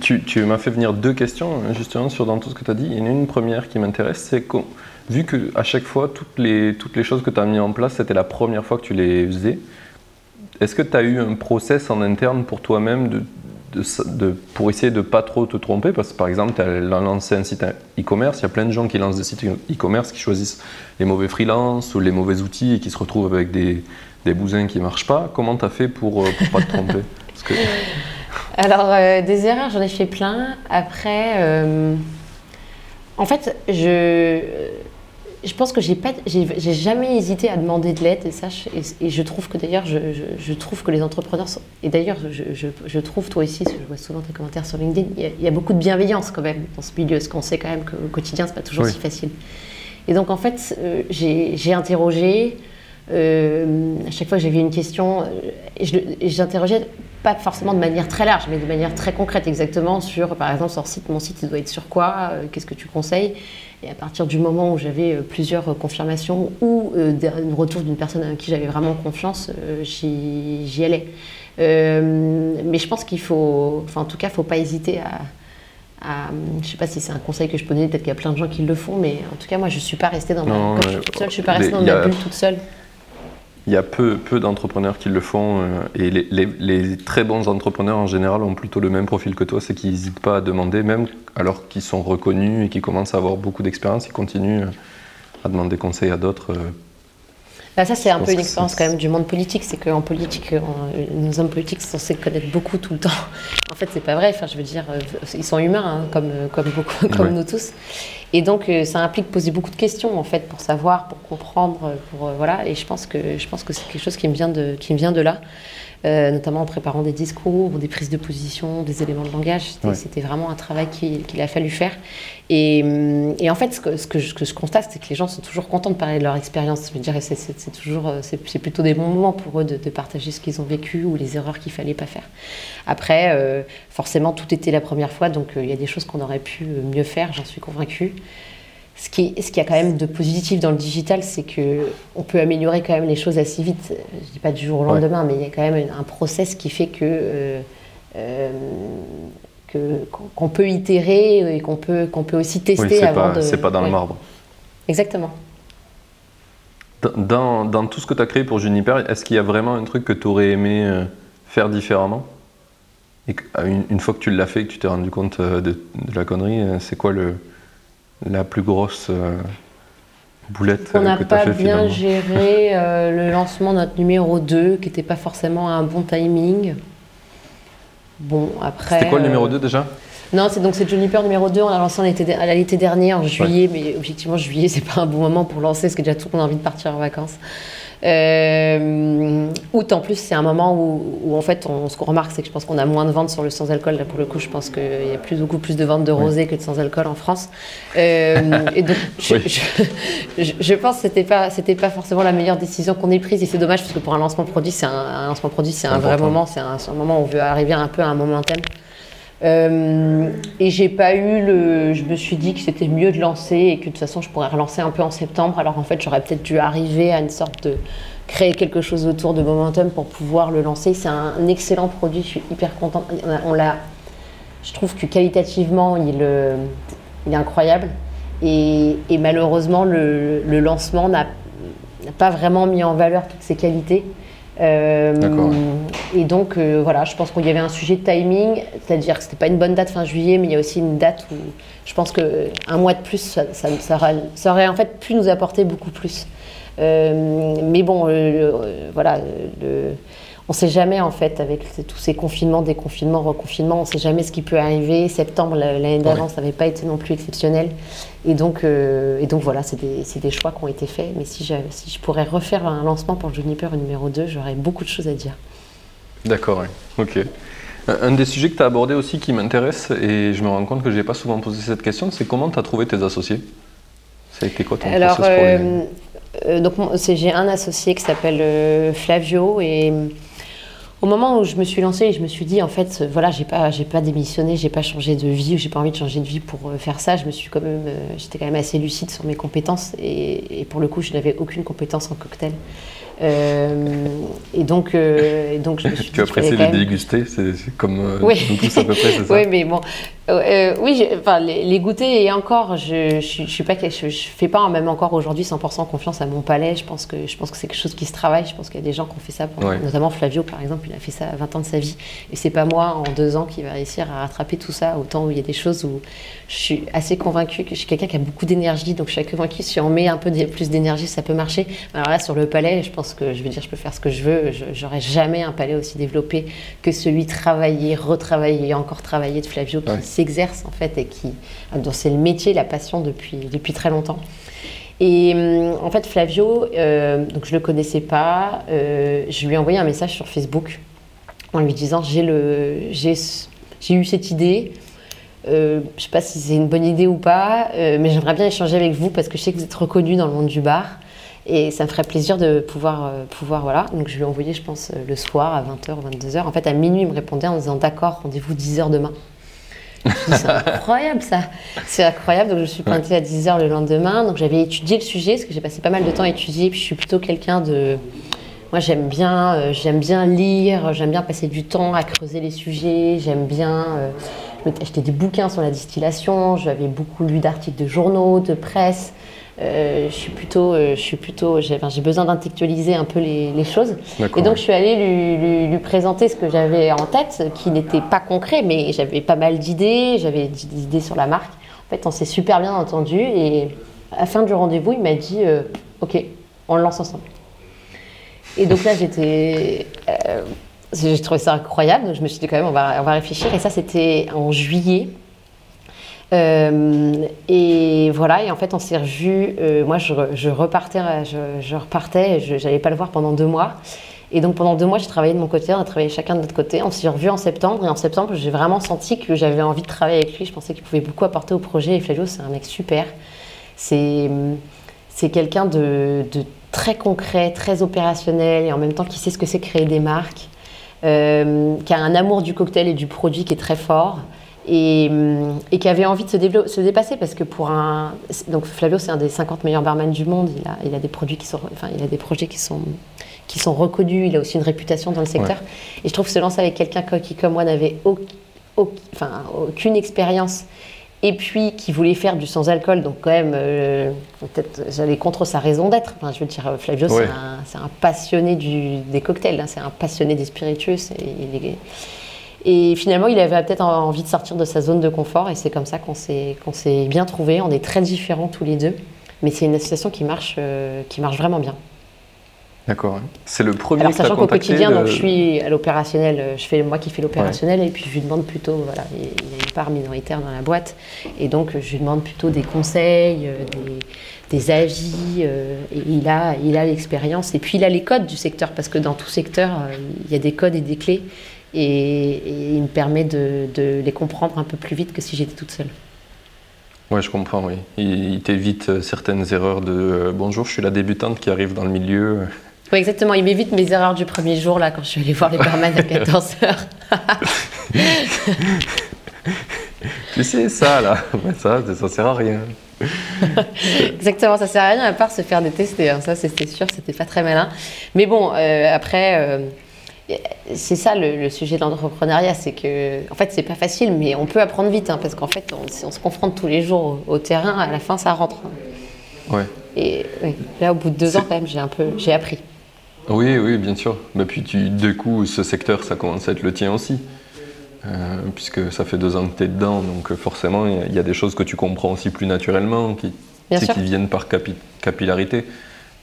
Tu, m'as fait venir deux questions justement sur dans tout ce que tu as dit. Il y en a une première qui m'intéresse, c'est que vu que à chaque fois toutes les, toutes les choses que tu as mis en place, c'était la première fois que tu les faisais, est-ce que tu as eu un process en interne pour toi-même pour essayer de pas trop te tromper? Parce que par exemple, tu as lancé un site e-commerce, il y a plein de gens qui lancent des sites e-commerce qui choisissent les mauvais freelances ou les mauvais outils et qui se retrouvent avec des, des bousins qui marchent pas. Comment tu as fait pour, euh, pour pas te tromper? Alors, euh, des erreurs, j'en ai fait plein. Après, euh, en fait, je, je pense que j'ai pas, j'ai jamais hésité à demander de l'aide et ça, et, je trouve que d'ailleurs, je, je, trouve que les entrepreneurs sont, et d'ailleurs, je, je, trouve toi aussi, je vois souvent tes commentaires sur LinkedIn, il y, a, beaucoup de bienveillance quand même dans ce milieu, parce qu'on sait quand même qu'au quotidien, c'est pas toujours si facile. Et donc, en fait, j'ai interrogé. Euh, à chaque fois que j'avais une question, euh, j'interrogeais pas forcément de manière très large, mais de manière très concrète, exactement sur, par exemple, sur site, mon site, il doit être sur quoi, euh, qu'est-ce que tu conseilles? Et à partir du moment où j'avais plusieurs confirmations ou un retour d'une personne à qui j'avais vraiment confiance, j'y allais. mais je pense qu'il faut, enfin, en tout cas, il ne faut pas hésiter à, je ne sais pas si c'est un conseil que je peux donner, peut-être qu'il y a plein de gens qui le font, mais en tout cas, moi, je ne suis pas restée dans ma, je suis seule, je suis pas restée dans ma bulle toute seule. Il y a peu, peu d'entrepreneurs qui le font euh, et les, les, très bons entrepreneurs en général ont plutôt le même profil que toi, c'est qu'ils n'hésitent pas à demander, même alors qu'ils sont reconnus et qu'ils commencent à avoir beaucoup d'expérience, ils continuent à demander conseil à d'autres euh, bah, ça, c'est un peu une expérience quand même du monde politique. C'est qu'en politique, nos hommes politiques sont censés connaître beaucoup tout le temps. En fait, c'est pas vrai. Enfin, je veux dire, euh, ils sont humains, hein, comme, euh, comme, beaucoup, comme nous tous. Et donc, euh, ça implique poser beaucoup de questions, en fait, pour savoir, pour comprendre, pour voilà. Et je pense que je pense que c'est quelque chose qui me vient de, qui me vient de là. Euh, notamment en préparant des discours, des prises de position, des éléments de langage. C'était vraiment un travail qu'il a fallu faire. Et, et en fait, ce que, ce, que je, je, constate, c'est que les gens sont toujours contents de parler de leur expérience. Je veux dire, c'est toujours, euh, c'est plutôt des bons moments pour eux de, de partager ce qu'ils ont vécu ou les erreurs qu'il fallait pas faire. Après, euh, forcément, tout était la première fois, donc il y a des choses qu'on aurait pu mieux faire, j'en suis convaincue. Ce qui, ce qui a quand même de positif dans le digital, c'est que on peut améliorer quand même les choses assez vite. Je dis pas du jour au lendemain, mais il y a quand même un process qui fait que euh, euh, qu'on peut itérer et qu'on peut qu'on peut aussi tester oui, avant pas, C'est pas dans le marbre. Exactement. Dans, dans, tout ce que tu as créé pour Juniper, est-ce qu'il y a vraiment un truc que tu aurais aimé euh, faire différemment? Et une, fois que tu l'as fait, que tu t'es rendu compte de, de la connerie, c'est quoi le, la plus grosse euh, boulette On euh, n'a pas bien géré euh, le lancement de notre numéro 2, qui n'était pas forcément un bon timing. Bon, après. C'était quoi le numéro 2 déjà? Non, c'est donc c'est Juniper numéro 2, on l'a lancé à l'été dernier, en juillet, mais objectivement, juillet, c'est pas un bon moment pour lancer, parce que déjà tout le monde a envie de partir en vacances. Euh, août en plus, c'est un moment où, en fait, on, ce qu'on remarque, c'est que je pense qu'on a moins de ventes sur le sans-alcool. Là, pour le coup, je pense qu'il y a plus, beaucoup plus de ventes de rosé que de sans-alcool en France. Euh, et donc, je, pense que c'était pas, c'était pas forcément la meilleure décision qu'on ait prise. Et c'est dommage parce que pour un lancement produit, c'est un, lancement produit, c'est un vrai moment, c'est un, un, moment où on veut arriver un peu à un momentum. Euh, et j'ai pas eu le. Je me suis dit que c'était mieux de lancer et que de toute façon je pourrais relancer un peu en septembre. Alors en fait, j'aurais peut-être dû arriver à une sorte de créer quelque chose autour de Momentum pour pouvoir le lancer. C'est un excellent produit. Je suis hyper contente. On l'a. Je trouve que qualitativement, il, est incroyable. Et, malheureusement, le lancement n'a pas vraiment mis en valeur toutes ses qualités. Euh, et donc, euh, voilà, je pense qu'il y avait un sujet de timing, c'est-à-dire que c'était pas une bonne date fin juillet, mais il y a aussi une date où je pense qu'un mois de plus, ça, ça, aurait, en fait pu nous apporter beaucoup plus. Euh, mais bon, voilà, on sait jamais en fait avec tous ces confinements, déconfinements, reconfinements, on sait jamais ce qui peut arriver. Septembre l'année d'avant, ça n'avait pas été non plus exceptionnel. Et donc, euh, et donc voilà, c'est des, des, choix qui ont été faits. Mais si, si je pourrais refaire un lancement pour Juniper numéro 2, j'aurais beaucoup de choses à dire. D'accord, ok. Un des sujets que tu as abordé aussi qui m'intéresse, et je me rends compte que je n'ai pas souvent posé cette question, c'est comment tu as trouvé tes associés? Ça a été quoi ton Alors, euh, euh, donc j'ai un associé qui s'appelle Flavio, et au moment où je me suis lancée, je me suis dit en fait, voilà, j'ai pas, j'ai pas démissionné, j'ai pas changé de vie, j'ai pas envie de changer de vie pour euh, faire ça. Je me suis quand même, euh, j'étais quand même assez lucide sur mes compétences et, pour le coup, je n'avais aucune compétence en cocktail. Euh, et donc, donc je me suis tu apprécies les déguster, c'est comme oui. tous à peu près, c'est ça Oui, mais bon, euh, oui, enfin, les, goûter et encore, je, je, suis pas, je, fais pas même encore aujourd'hui 100% confiance à mon palais. Je pense que je pense que c'est quelque chose qui se travaille. Je pense qu'il y a des gens qui ont fait ça, notamment Flavio par exemple, il a fait ça à 20 ans de sa vie. Et c'est pas moi en deux ans qui va réussir à rattraper tout ça. Autant où il y a des choses où je suis assez convaincue que je suis quelqu'un qui a beaucoup d'énergie, donc je suis convaincue si on met un peu plus d'énergie, ça peut marcher. Alors là, sur le palais, je pense que je veux dire, je peux faire ce que je veux. J'aurais jamais un palais aussi développé que celui travailler, retravailler et encore travailler de Flavio qui s'exerce en fait et qui dont c'est le métier, la passion depuis, depuis très longtemps. Et hum, en fait, Flavio, euh, donc je le connaissais pas, euh, je lui ai envoyé un message sur Facebook en lui disant j'ai eu cette idée. Euh, je sais pas si c'est une bonne idée ou pas, mais j'aimerais bien échanger avec vous parce que je sais que vous êtes reconnu dans le monde du bar et ça me ferait plaisir de pouvoir, pouvoir voilà. Donc je lui ai envoyé, je pense, le soir à 20h, 22h. En fait, à minuit, il me répondait en disant d'accord, rendez-vous 10h demain. C'est incroyable ça. C'est incroyable. Donc je suis pointée à 10h le lendemain. Donc j'avais étudié le sujet parce que j'ai passé pas mal de temps à étudier. Puis je suis plutôt quelqu'un de. Moi j'aime bien, euh, j'aime bien lire, j'aime bien passer du temps à creuser les sujets, j'aime bien. Euh, acheter des bouquins sur la distillation, j'avais beaucoup lu d'articles de journaux, de presse. Euh, je suis plutôt, euh, je suis plutôt, j'ai besoin d'intellectualiser un peu les, choses. Et donc je suis allée lui, présenter ce que j'avais en tête, qui n'était pas concret, mais j'avais pas mal d'idées, j'avais des idées sur la marque. En fait, on s'est super bien entendu et à la fin du rendez-vous, il m'a dit, euh, ok, on le lance ensemble. Et donc là, j'étais, j'ai trouvé ça incroyable. Donc je me suis dit quand même, on va, on va réfléchir. Et ça, c'était en juillet. Euh, et voilà, et en fait, on s'est revus. Euh, moi, je, repartais, je, repartais, je n'allais pas le voir pendant deux mois. Et donc, pendant deux mois, j'ai travaillé de mon côté, on a travaillé chacun de notre côté. On s'est revus en septembre, et en septembre, j'ai vraiment senti que j'avais envie de travailler avec lui. Je pensais qu'il pouvait beaucoup apporter au projet. Et Flavio, c'est un mec super. C'est, c'est quelqu'un de, très concret, très opérationnel, et en même temps qui sait ce que c'est créer des marques, euh, qui a un amour du cocktail et du produit qui est très fort et, qui avait envie de se, se, dépasser parce que pour un donc Flavio c'est un des 50 meilleurs barman du monde. Il a, il a des produits qui sont enfin il a des projets qui sont qui sont reconnus. Il a aussi une réputation dans le secteur. Et je trouve que se lancer avec quelqu'un qui comme moi n'avait enfin, aucune expérience et puis qui voulait faire du sans alcool donc quand même euh, peut-être j'allais contre sa raison d'être. Enfin, je veux dire Flavio c'est un, passionné du, des cocktails hein. c'est un passionné des spiritueux et finalement, il avait peut-être envie de sortir de sa zone de confort et c'est comme ça qu'on s'est, qu'on s'est bien trouvé. On est très différents tous les deux, mais c'est une association qui marche, euh, qui marche vraiment bien. D'accord. C'est le premier. Alors sachant qu'au quotidien, donc, je suis à l'opérationnel, euh, je fais moi qui fais l'opérationnel et puis je lui demande plutôt, voilà, il y a une part minoritaire dans la boîte et donc je lui demande plutôt des conseils, euh, des, des avis. et il a, il a l'expérience et puis il a les codes du secteur parce que dans tout secteur, il y a des codes et des clés et, il me permet de, les comprendre un peu plus vite que si j'étais toute seule. Oui, je comprends, oui. Il, t'évite euh, certaines erreurs de euh, bonjour, je suis la débutante qui arrive dans le milieu. Oui, exactement. Il m'évite mes erreurs du premier jour, là, quand je suis allée voir les barman à 14h. tu sais, ça, là, ça, ça sert à rien. Exactement, ça sert à rien à part se faire détester. Hein. Ça, c'était sûr, c'était pas très malin. Mais bon, euh, après, c'est ça le, sujet de l'entrepreneuriat, c'est que, en fait, c'est pas facile, mais on peut apprendre vite, hein, parce qu'en fait, on, se confronte tous les jours au, terrain, à la fin, ça rentre. Ouais. Et là, au bout de deux ans, quand même, j'ai un peu, j'ai appris. Oui, oui, bien sûr. Mais puis, tu, du coup, ce secteur, ça commence à être le tien aussi. Euh, puisque ça fait deux ans que tu es dedans, donc euh, forcément, il y, a des choses que tu comprends aussi plus naturellement, qui, qui viennent par capillarité.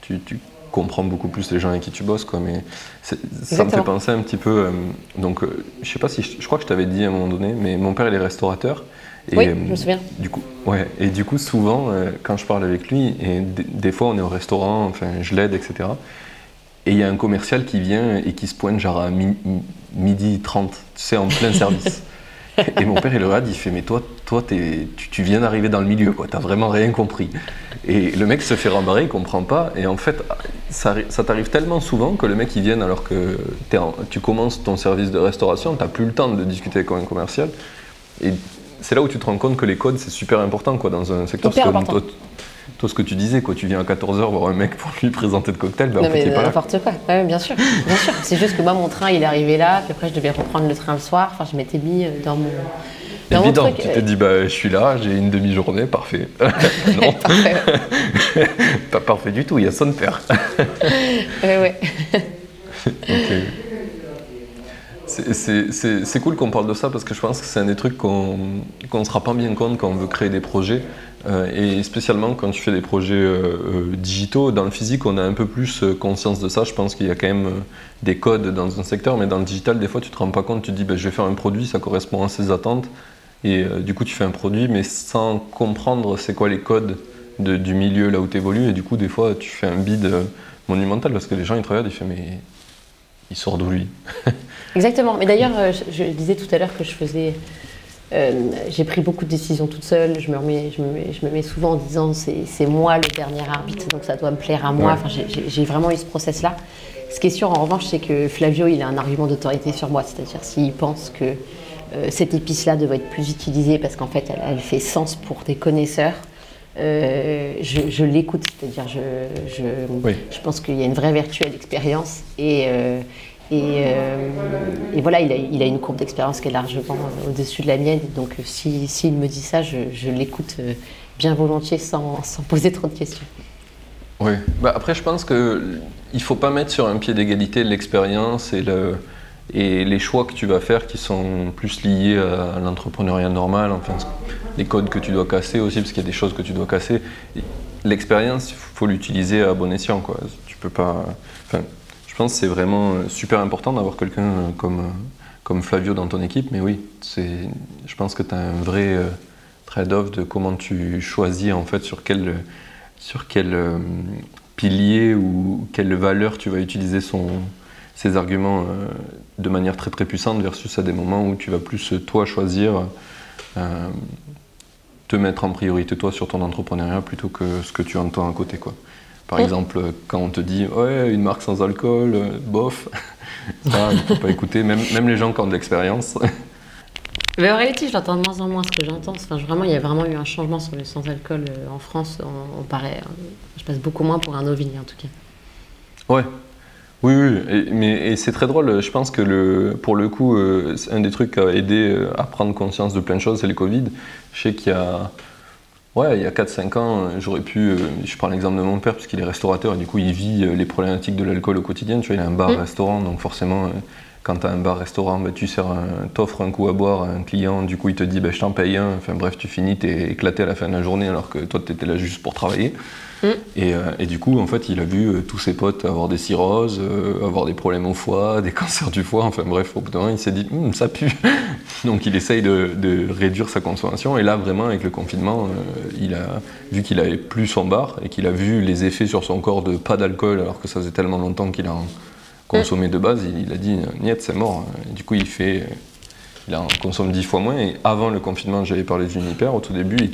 Tu, tu comprends beaucoup plus les gens avec qui tu bosses. Quoi, mais ça me fait penser un petit peu. Euh, donc, euh, je sais pas si. Je, crois que je t'avais dit à un moment donné, mais mon père, il est restaurateur. Et, oui, je me souviens. Du coup, ouais, et du coup, souvent, quand je parle avec lui, et des fois, on est au restaurant, enfin, je l'aide, etc. Et il y a un commercial qui vient et qui se pointe genre à midi 30, tu sais, en plein service. Et mon père, il le regarde, il fait Mais toi, toi tu, viens d'arriver dans le milieu, quoi, t'as vraiment rien compris. Et le mec se fait rembarrer, il comprend pas. Et en fait, ça, t'arrive tellement souvent que le mec, il vient alors que tu commences ton service de restauration, t'as plus le temps de discuter avec un commercial. Et c'est là où tu te rends compte que les codes, c'est super important quoi, dans un secteur. Hyper important toi, ce que tu disais, quoi, tu viens à 14h voir un mec pour lui présenter de cocktail, ben, non, mais n'importe quoi. bien sûr, bien sûr. C'est juste que moi, mon train, il est arrivé là, puis après, je devais reprendre le train le soir. Enfin, je m'étais mis euh, dans mon. Évident, truc. tu t'es dit, bah, je suis là, j'ai une demi-journée, parfait. non, parfait, pas parfait du tout, il y a son père. ouais, ouais. ok. C'est cool qu'on parle de ça parce que je pense que c'est un des trucs qu'on ne se rend pas bien compte quand on veut créer des projets. Euh, et spécialement quand tu fais des projets euh, euh, digitaux, dans le physique, on a un peu plus conscience de ça. Je pense qu'il y a quand même des codes dans un secteur, mais dans le digital, des fois, tu te rends pas compte. Tu te dis, ben, je vais faire un produit, ça correspond à ses attentes. Et du coup, tu fais un produit, mais sans comprendre c'est quoi les codes du milieu là où tu évolues. Et du coup, des fois, tu fais un bid monumental parce que les gens, ils te regardent, ils font, mais il sort d'où lui Exactement. Mais d'ailleurs, je disais tout à l'heure que je faisais euh, j'ai pris beaucoup de décisions toute seule. Je me, remets, je, me mets, je me mets souvent en disant c'est moi le dernier arbitre, donc ça doit me plaire à moi. Enfin, j'ai vraiment eu ce process-là. Ce qui est sûr, en revanche, c'est que Flavio, il a un argument d'autorité sur moi. C'est-à-dire s'il pense que euh, cette épice-là devrait être plus utilisée parce qu'en fait, elle, fait sens pour des connaisseurs, euh, je, l'écoute. C'est-à-dire, je, je, je, pense qu'il y a une vraie vertu à l'expérience. Et, euh, et, voilà, il a, une courbe d'expérience qui est largement au-dessus de la mienne. Donc s'il me dit ça, je, l'écoute bien volontiers sans, poser trop de questions. Oui, bah, après je pense qu'il ne faut pas mettre sur un pied d'égalité l'expérience et, le, et les choix que tu vas faire qui sont plus liés à l'entrepreneuriat normal, enfin les codes que tu dois casser aussi, parce qu'il y a des choses que tu dois casser. L'expérience, il faut l'utiliser à bon escient. Quoi. Tu peux pas pense que c'est vraiment euh, super important d'avoir quelqu'un euh, comme, euh, comme Flavio dans ton équipe. Mais oui, je pense que tu as un vrai trade-off de comment tu choisis en fait sur quel, sur quel pilier ou quelle valeur tu vas utiliser son, ces arguments de manière très très puissante versus à des moments où tu vas plus toi choisir te mettre en priorité toi sur ton entrepreneuriat plutôt que ce que tu entends à côté quoi. Par exemple, quand on te dit ouais, une marque sans alcool, euh, bof, ça, il ne faut pas écouter, même, même les gens qui ont de l'expérience. Mais en réalité, je l'entends de moins en moins ce que j'entends. Enfin, vraiment, il y a vraiment eu un changement sur le sans alcool euh, en France. On, paraît, euh, je passe beaucoup moins pour un ovni en tout cas. Ouais. Oui, oui, et, mais c'est très drôle. Je pense que le, pour le coup, un des trucs qui a aidé à prendre conscience de plein de choses, c'est le Covid. Je sais qu'il y a Ouais, il y a 4-5 ans, j'aurais pu. Euh, je prends l'exemple de mon père, parce qu'il est restaurateur et du coup, il vit euh, les problématiques de l'alcool au quotidien. Tu vois, il a un bar-restaurant, donc forcément, euh, quand tu as un bar-restaurant, bah, tu sers t'offres un coup à boire à un client, du coup, il te dit bah, je t'en paye un. Enfin bref, tu finis, t'es éclaté à la fin de la journée alors que toi, tu étais là juste pour travailler. Mm. Euh, et, du coup, en fait, il a vu euh, tous ses potes avoir des cirrhoses, euh, avoir des problèmes au foie, des cancers du foie. Enfin bref, au bout d'un moment, il s'est dit, hum, ça pue. Donc il essaye de, réduire sa consommation. Et là, vraiment, avec le confinement, il a vu qu'il avait plus son bar et qu'il a vu les effets sur son corps de pas d'alcool, alors que ça faisait tellement longtemps qu'il a consommé de base. Il, a dit, niet, c'est mort. Et du coup, il fait. Il en consomme dix fois moins. Et avant le confinement, j'avais parlé du Juniper. Au tout début, il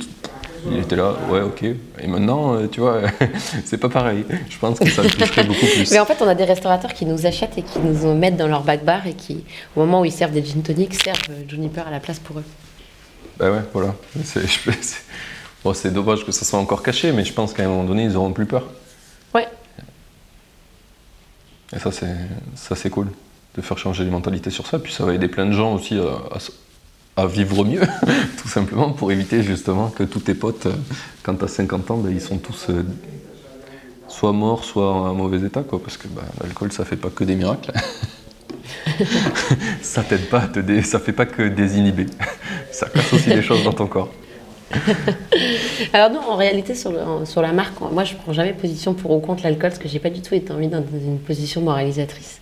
il était là, ouais, ok. Et maintenant, euh, tu vois, c'est pas pareil. Je pense que ça le toucherait beaucoup plus. Mais en fait, on a des restaurateurs qui nous achètent et qui nous mettent dans leur back bar et qui, au moment où ils servent des gin tonic, servent euh, Juniper à la place pour eux. Bah ouais, voilà. C'est dommage que ça soit encore caché, mais je pense qu'à un moment donné, ils auront plus peur. Et ça, c'est cool de faire changer les mentalités sur ça. Puis ça va aider plein de gens aussi à, vivre mieux, tout simplement pour éviter justement que tous tes potes, euh, quand tu as 50 ans, ben, ils sont tous euh, soit morts, soit en mauvais état, quoi, parce que ben, l'alcool, ça fait pas que des miracles. ça t'aide pas, ça fait pas que désinhiber. ça casse aussi des choses dans ton corps. Alors non, en réalité, sur, sur la marque, moi, je prends jamais position pour ou contre l'alcool, parce que j'ai pas du tout été envie dans une position moralisatrice.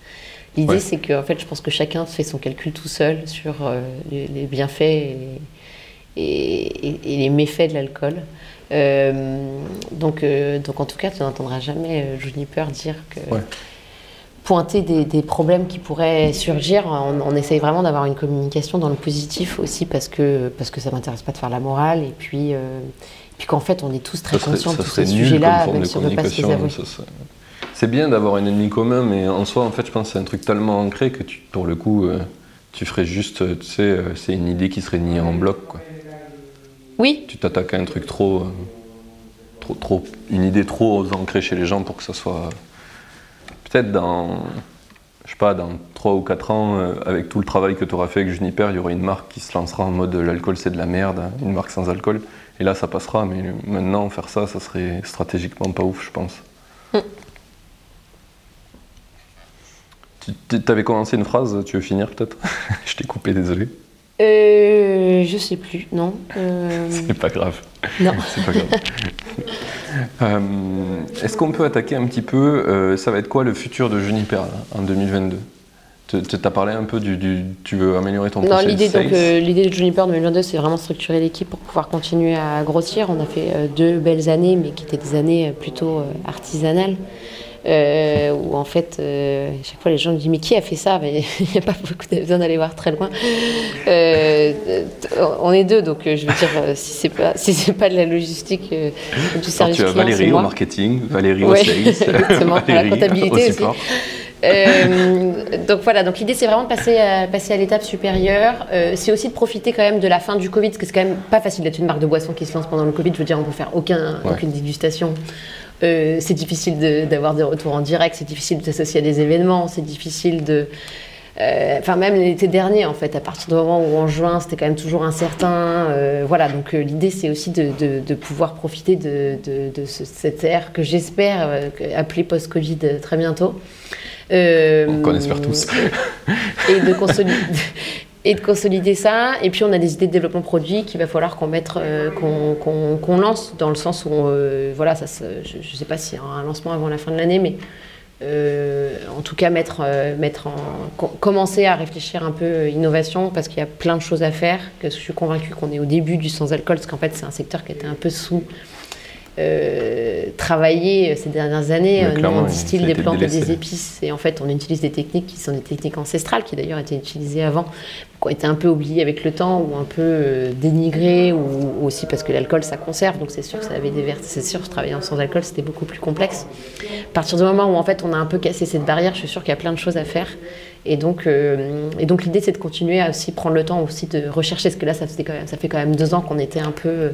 L'idée, c'est que, en fait, je pense que chacun fait son calcul tout seul sur euh, les, bienfaits et, et, les méfaits de l'alcool. Euh, donc, euh, donc, en tout cas, tu n'entendras jamais Juniper dire que pointer des, problèmes qui pourraient surgir. On, essaye vraiment d'avoir une communication dans le positif aussi parce que, parce que ça ne m'intéresse pas de faire la morale. Et puis, euh, puis qu'en fait, on est tous très conscients de tous ces sujets-là, même si on ne veut pas se les avouer. C'est bien d'avoir un ennemi commun, mais en soi, en fait, je pense que c'est un truc tellement ancré que tu, pour le coup, euh, tu ferais juste, tu sais, euh, c'est une idée qui serait niée en bloc. Quoi. Oui. Tu t'attaques à un truc trop, trop, trop, une idée trop ancrée chez les gens pour que ça soit peut-être dans, je sais pas, dans 3 ou 4 ans, euh, avec tout le travail que tu auras fait avec Juniper, il y aura une marque qui se lancera en mode l'alcool c'est de la merde, une marque sans alcool. Et là, ça passera, mais maintenant, faire ça, ça serait stratégiquement pas ouf, je pense. Mm. Tu avais commencé une phrase, tu veux finir peut-être? Je t'ai coupé, désolé. Euh, je sais plus, non. Euh... C'est pas grave. Non. C'est pas grave. Euh, est-ce qu'on peut attaquer un petit peu, euh, ça va être quoi le futur de Juniper en 2022 tu as parlé un peu du, Tu veux améliorer ton Non, l'idée, donc, l'idée de Juniper 2022, c'est vraiment structurer l'équipe pour pouvoir continuer à grossir. On a fait deux belles années, mais qui étaient des années plutôt artisanales. Euh, où en fait, euh, chaque fois les gens me disent Mais qui a fait ça? Il n'y a pas beaucoup besoin d'aller voir très loin. Euh, on est deux, donc je veux dire, si c'est pas, si c'est pas de la logistique du service Alors, tu as Valérie au marketing, Valérie au sales, exactement, Valérie la comptabilité aussi. donc voilà, donc l'idée c'est vraiment de passer à, passer à l'étape supérieure. c'est aussi de profiter quand même de la fin du Covid, parce que c'est quand même pas facile d'être une marque de boisson qui se lance pendant le Covid. Je veux dire, on peut faire aucun, aucune dégustation. Euh, c'est difficile d'avoir des retours en direct, c'est difficile de s'associer à des événements, c'est difficile de... Euh, enfin, même l'été dernier, en fait, à partir du moment où en juin, c'était quand même toujours incertain. Euh, voilà, donc l'idée, c'est aussi de, pouvoir profiter de, cette ère que j'espère appeler post-Covid très bientôt. On connaît espère tous. et de consolider, et de consolider ça. Et puis on a des idées de développement produit qu'il va falloir qu'on mette, euh, qu'on, lance dans le sens où, euh, voilà, ça, je ne sais pas s'il y aura un lancement avant la fin de l'année, mais euh, en tout cas mettre, mettre en, commencer à réfléchir un peu innovation parce qu'il y a plein de choses à faire. Je suis convaincue qu'on est au début du sans alcool parce qu'en fait c'est un secteur qui était un peu sous travaillé ces dernières années. Euh, on distille des plantes et des épices et en fait on utilise des techniques qui sont des techniques ancestrales qui d'ailleurs étaient utilisées avant, qui ont été un peu oubliées avec le temps ou un peu euh, dénigrées ou, aussi parce que l'alcool ça conserve donc c'est sûr que ça avait des vertes. C'est sûr que travailler sans alcool c'était beaucoup plus complexe. À partir du moment où en fait on a un peu cassé cette barrière, je suis sûre qu'il y a plein de choses à faire. Et donc, et donc l'idée, c'est de continuer à aussi prendre le temps aussi de rechercher, parce que là, ça, fait quand même, ça fait quand même deux ans qu'on était un peu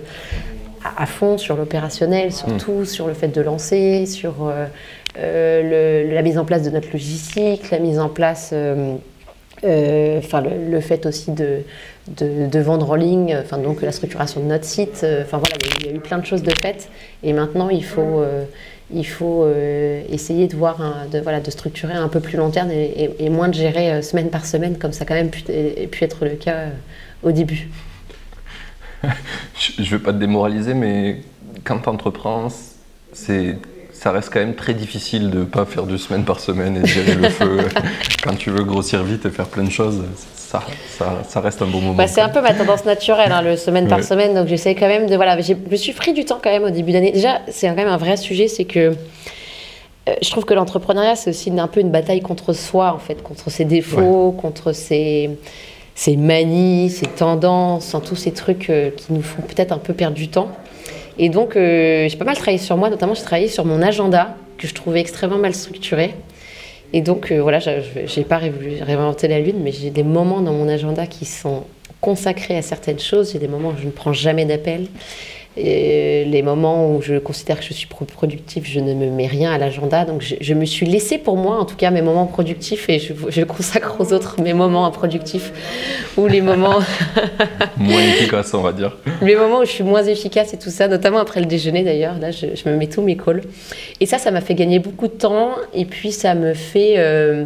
à, fond sur l'opérationnel, surtout hmm. sur le fait de lancer, sur euh, euh, la mise en place de notre logistique, la mise en place, euh, enfin le, fait aussi de, de, vendre en ligne, enfin donc la structuration de notre site. Enfin voilà, il y a eu plein de choses de faites et maintenant il faut il faut essayer de voir, de, voilà, de structurer un peu plus long terme et, moins de gérer semaine par semaine comme ça a quand même pu, pu être le cas au début. Je ne veux pas te démoraliser, mais quand tu entreprends, c'est ça reste quand même très difficile de ne pas faire deux semaines par semaine et gérer le feu. Quand tu veux grossir vite et faire plein de choses, ça, ça, reste un bon moment. Bah, c'est un peu ma tendance naturelle, hein, le semaine par semaine. Donc j'essaie quand même de. Voilà, je me suis pris du temps quand même au début d'année. Déjà, c'est quand même un vrai sujet, c'est que. Euh, je trouve que l'entrepreneuriat, c'est aussi un peu une bataille contre soi, en fait, contre ses défauts, contre ses, ces manies, ces tendances, tous ces trucs euh, qui nous font peut-être un peu perdre du temps. Et donc, euh, j'ai pas mal travaillé sur moi, notamment j'ai travaillé sur mon agenda, que je trouvais extrêmement mal structuré. Et donc, euh, voilà, j'ai pas réinventé la lune, mais j'ai des moments dans mon agenda qui sont consacrés à certaines choses. J'ai des moments où je ne prends jamais d'appel. Et les moments où je considère que je suis productif, je ne me mets rien à l'agenda. Donc je, me suis laissé pour moi, en tout cas, mes moments productifs et je, consacre aux autres mes moments improductifs ou les moments. moins efficaces, on va dire. Les moments où je suis moins efficace et tout ça, notamment après le déjeuner d'ailleurs. Là, je, me mets tous mes calls. Et ça, ça m'a fait gagner beaucoup de temps et puis ça me fait. Euh,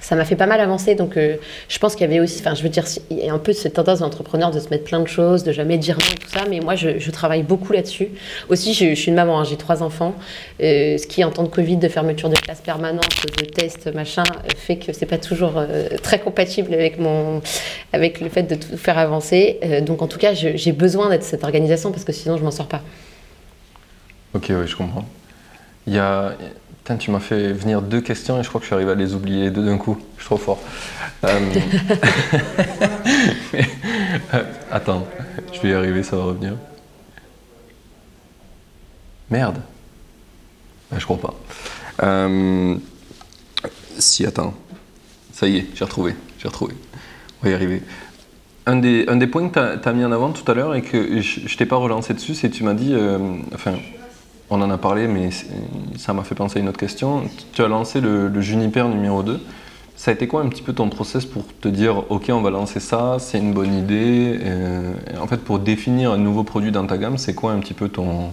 ça m'a fait pas mal avancer. Donc, euh, je pense qu'il y avait aussi, enfin, je veux dire, il y a un peu cette tendance d'entrepreneur de se mettre plein de choses, de jamais dire non tout ça. Mais moi, je, travaille beaucoup là-dessus. Aussi, je, suis une maman, hein, j'ai trois enfants. Euh, ce qui, en temps de Covid, de fermeture de classe permanente, de tests, machin, euh, fait que c'est pas toujours très compatible avec mon, avec le fait de tout faire avancer. donc, en tout cas, j'ai besoin d'être cette organisation parce que sinon, je m'en sors pas. Ok, oui, je comprends. Il y a tu m'as fait venir deux questions et je crois que je suis arrivé à les oublier deux d'un coup. Je suis trop fort. Euh, euh, attends, je vais y arriver, ça va revenir. Merde. je crois pas. Euh, si, attends. Ça y est, j'ai retrouvé. J'ai retrouvé. On va y arriver. Un des, un des points que tu as, mis en avant tout à l'heure et que je, ne t'ai pas relancé dessus, c'est que tu m'as dit, enfin, on en a parlé, mais ça m'a fait penser à une autre question. Tu as lancé le, Juniper numéro 2. Ça a été quoi un petit peu ton process pour te dire, ok, on va lancer ça, c'est une bonne idée euh, En fait, pour définir un nouveau produit dans ta gamme, c'est quoi un petit peu ton...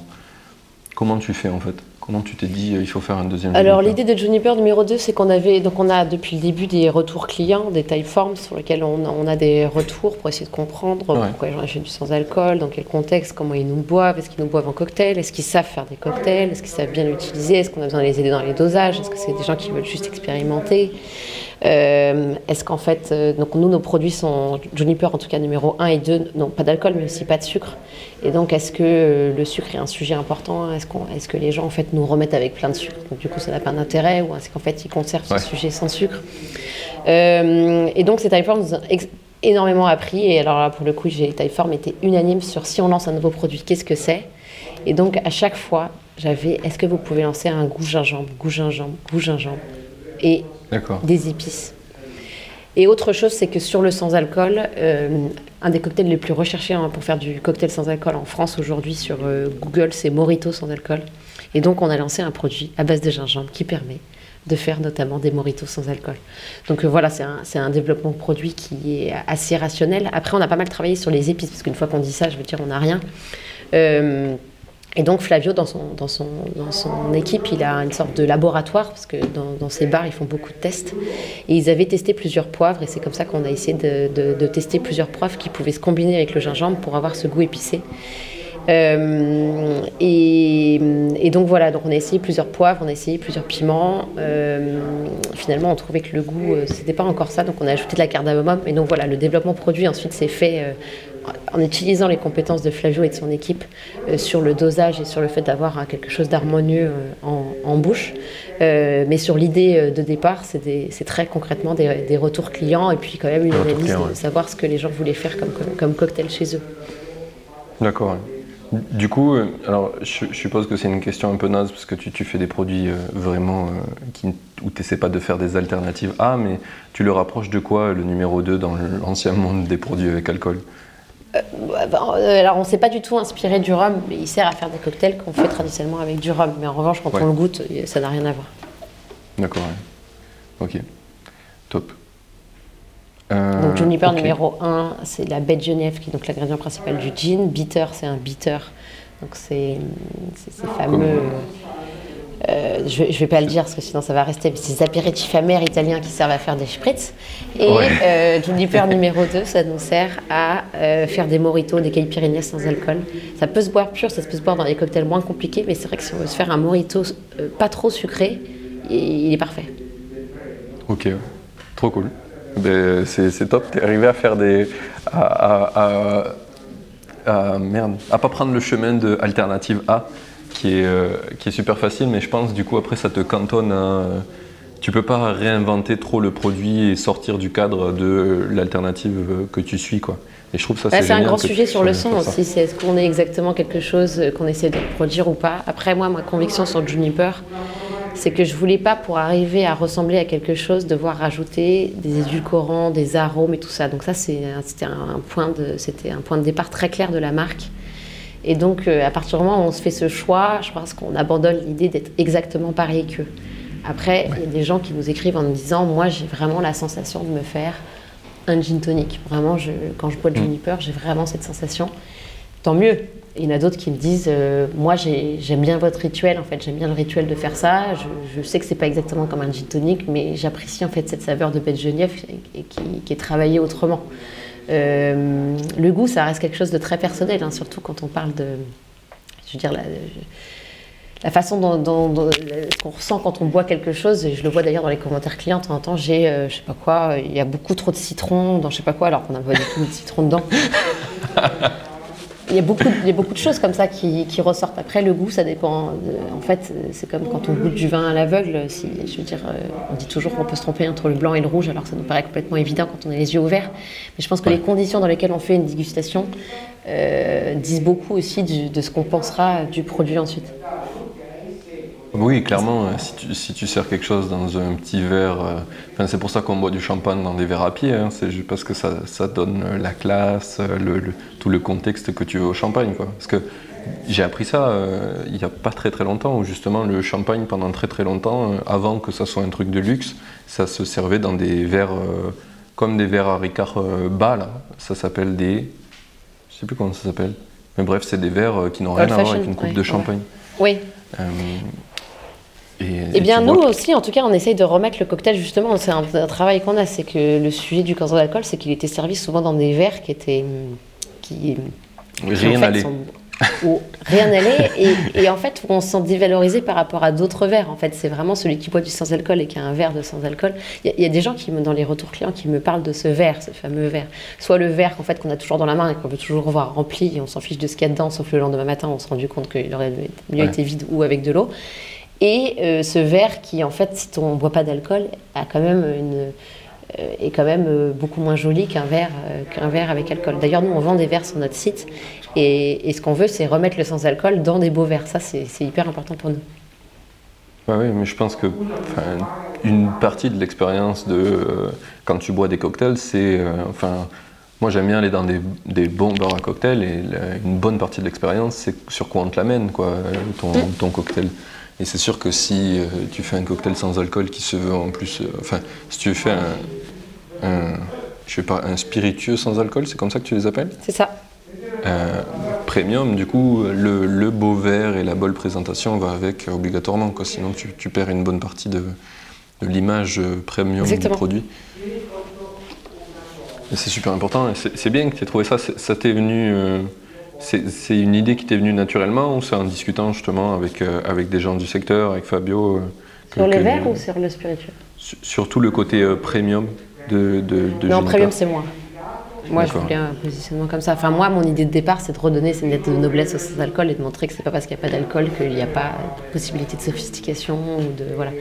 Comment tu fais en fait? Comment tu t'es dit il faut faire un deuxième Alors l'idée de Juniper numéro 2, c'est qu'on avait donc on a depuis le début des retours clients, des typeforms sur lesquels on, a des retours pour essayer de comprendre pourquoi les gens achètent du sans alcool, dans quel contexte, comment ils nous boivent, est-ce qu'ils nous boivent en cocktail, est-ce qu'ils savent faire des cocktails, est-ce qu'ils savent bien l'utiliser, est-ce qu'on a besoin de les aider dans les dosages, est-ce que c'est des gens qui veulent juste expérimenter. Euh, est-ce qu'en fait, euh, donc nous, nos produits sont Juniper en tout cas numéro 1 et 2, non pas d'alcool mais aussi pas de sucre. Et donc, est-ce que euh, le sucre est un sujet important? Est-ce qu'on, est que les gens en fait nous remettent avec plein de sucre? Donc du coup, ça n'a pas d'intérêt ou est-ce qu'en fait ils conservent ce sujet sans sucre? Et donc, ces typeforms nous ont énormément appris. Et alors là, pour le coup, j'ai Typeform était unanime sur si on lance un nouveau produit, qu'est-ce que c'est? Et donc, à chaque fois, j'avais est-ce que vous pouvez lancer un goût gingembre, goût gingembre, goût gingembre? Et des épices. Et autre chose, c'est que sur le sans-alcool, euh, un des cocktails les plus recherchés hein, pour faire du cocktail sans alcool en France aujourd'hui sur euh, Google, c'est Morito sans alcool. Et donc, on a lancé un produit à base de gingembre qui permet de faire notamment des moritos sans alcool. Donc euh, voilà, c'est un, un, développement de produit qui est assez rationnel. Après, on a pas mal travaillé sur les épices, parce qu'une fois qu'on dit ça, je veux dire, on n'a rien. Et donc Flavio, dans son, dans, son, dans son équipe, il a une sorte de laboratoire, parce que dans, ses bars, ils font beaucoup de tests. Et ils avaient testé plusieurs poivres, et c'est comme ça qu'on a essayé de, de, tester plusieurs poivres qui pouvaient se combiner avec le gingembre pour avoir ce goût épicé. Euh, et, et, donc voilà, donc on a essayé plusieurs poivres, on a essayé plusieurs piments. Euh, finalement, on trouvait que le goût, euh, c'était pas encore ça, donc on a ajouté de la cardamome. Et donc voilà, le développement produit ensuite s'est fait en utilisant les compétences de Flavio et de son équipe euh, sur le dosage et sur le fait d'avoir hein, quelque chose d'harmonieux euh, en, bouche. Euh, mais sur l'idée de départ, c'est très concrètement des, retours clients et puis quand même une analyse de savoir ce que les gens voulaient faire comme, comme, cocktail chez eux. D'accord. Du coup, alors je, suppose que c'est une question un peu naze parce que tu, fais des produits vraiment qui, où tu n'essaies pas de faire des alternatives A, mais tu le rapproches de quoi le numéro 2 dans l'ancien monde des produits avec alcool? Alors, on ne s'est pas du tout inspiré du rhum, mais il sert à faire des cocktails qu'on fait traditionnellement avec du rhum. Mais en revanche, quand on le goûte, ça n'a rien à voir. D'accord, Ok. Top. Euh, donc, Juniper numéro 1, c'est la baie de Genève, qui est donc l'ingrédient principal du gin. Bitter, c'est un bitter. Donc, c'est ces fameux. Euh, je ne vais pas le dire parce que sinon ça va rester, mais des apéritifs amers italiens qui servent à faire des spritz. Et ouais. Juniper euh, numéro 2, ça nous sert à euh, faire des moritos, des caipirinhas sans alcool. Ça peut se boire pur, ça peut se boire dans des cocktails moins compliqués, mais c'est vrai que si on veut se faire un morito pas trop sucré, il est parfait. Ok, trop cool. Ben, c'est top, t'es arrivé à faire des. À, à, merde, à pas prendre le chemin de alternative A qui est, euh, qui est super facile, mais je pense du coup après ça te cantonne à... Tu peux pas réinventer trop le produit et sortir du cadre de l'alternative que tu suis. Quoi. Et je trouve ça bah, c'est un grand sujet sur le son aussi. C'est est-ce qu'on est exactement quelque chose qu'on essaie de produire ou pas. Après, moi, ma conviction sur Juniper, c'est que je voulais pas, pour arriver à ressembler à quelque chose, devoir rajouter des édulcorants, des arômes et tout ça. Donc ça, c'était un, point de, c'était un point de départ très clair de la marque. Et donc, euh, à partir du moment où on se fait ce choix, je pense qu'on abandonne l'idée d'être exactement pareil qu'eux. Après, il y a des gens qui nous écrivent en nous disant Moi, j'ai vraiment la sensation de me faire un gin tonic. Vraiment, je, quand je bois le mm. juniper, j'ai vraiment cette sensation. tant mieux. Il y en a d'autres qui me disent, euh, moi j'aime bien votre rituel, en fait, j'aime bien le rituel de faire ça. Je, sais que c'est pas exactement comme un gin tonic, mais j'apprécie en fait cette saveur de baie de et, qui, est travaillée autrement. Euh, le goût, ça reste quelque chose de très personnel, hein, surtout quand on parle de, je veux dire, la, façon dont, qu'on ressent quand on boit quelque chose, et je le vois d'ailleurs dans les commentaires clients, de temps en temps, j'ai, euh, je sais pas quoi, il y a beaucoup trop de citron dans je sais pas quoi, alors qu'on n'a pas du tout de citron dedans. il y, a beaucoup, il y a beaucoup de choses comme ça qui, qui ressortent. Après, le goût, ça dépend. en fait, c'est comme quand on goûte du vin à l'aveugle. Si, je veux dire, euh, on dit toujours qu'on peut se tromper entre le blanc et le rouge, alors ça nous paraît complètement évident quand on a les yeux ouverts. Mais je pense que les conditions dans lesquelles on fait une dégustation euh, disent beaucoup aussi de ce qu'on pensera du produit ensuite. Oui, clairement, si tu, si tu, sers quelque chose dans un petit verre, euh, c'est pour ça qu'on boit du champagne dans des verres à pied, hein, c'est juste parce que ça, ça, donne la classe, le, tout le contexte que tu veux au champagne. Quoi. Parce que j'ai appris ça euh, il n'y a pas très très longtemps, où justement le champagne, pendant très très longtemps, euh, avant que ça soit un truc de luxe, ça se servait dans des verres comme des verres à Ricard bas, là. ça s'appelle des. Je sais plus comment ça s'appelle. Mais bref, c'est des verres qui n'ont rien à voir avec une coupe de champagne. Oui. Eh bien, nous aussi, en tout cas, on essaye de remettre le cocktail, justement. C'est un, travail qu'on a. C'est que le sujet du cancer d'alcool, c'est qu'il était servi souvent dans des verres qui étaient. Qui, rien n'allait. rien n'allait. Et, en fait, on se sent dévalorisé par rapport à d'autres verres. En fait, c'est vraiment celui qui boit du sans-alcool et qui a un verre de sans-alcool. Il y, a des gens qui, dans les retours clients, qui me parlent de ce verre, ce fameux verre. Soit le verre qu'en fait, qu'on a toujours dans la main et qu'on veut toujours voir rempli et on s'en fiche de ce qu'il y a dedans, sauf le lendemain matin, on s'est rendu compte qu'il aurait mieux été vide ou avec de l'eau. Et euh, ce verre qui, en fait, si on ne boit pas d'alcool, a quand même une, euh, est quand même euh, beaucoup moins joli qu'un verre, qu'un verre avec alcool. D'ailleurs, nous, on vend des verres sur notre site et, ce qu'on veut, c'est remettre le sans-alcool dans des beaux verres. Ça, c'est hyper important pour nous. oui, mais je pense que une partie de l'expérience de quand tu bois des cocktails, c'est. enfin, moi, j'aime bien aller dans des, des, bons bars à cocktails et une bonne partie de l'expérience, c'est sur quoi on te l'amène, quoi, ton, mm. ton cocktail. Et c'est sûr que si euh, tu fais un cocktail sans alcool qui se veut en plus. Euh, enfin, si tu fais un, je sais pas, un spiritueux sans alcool, c'est comme ça que tu les appelles? C'est ça. Euh, premium, du coup, le, beau verre et la bonne présentation va avec obligatoirement, quoi, sinon tu, perds une bonne partie de, l'image premium du produit. C'est super important, c'est bien que tu aies trouvé ça, ça t'est venu. C'est une idée qui t'est venue naturellement ou c'est en discutant justement avec, euh, avec des gens du secteur, avec Fabio euh, Sur les verres ou sur le spirituel Surtout le côté euh, premium de, de, de Non, premium c'est moi. Moi, je voulais un positionnement comme ça. Enfin, moi, mon idée de départ, c'est de redonner cette lettre de noblesse aux alcool et de montrer que c'est pas parce qu'il n'y a pas d'alcool qu'il n'y a pas de possibilité de sophistication ou de voilà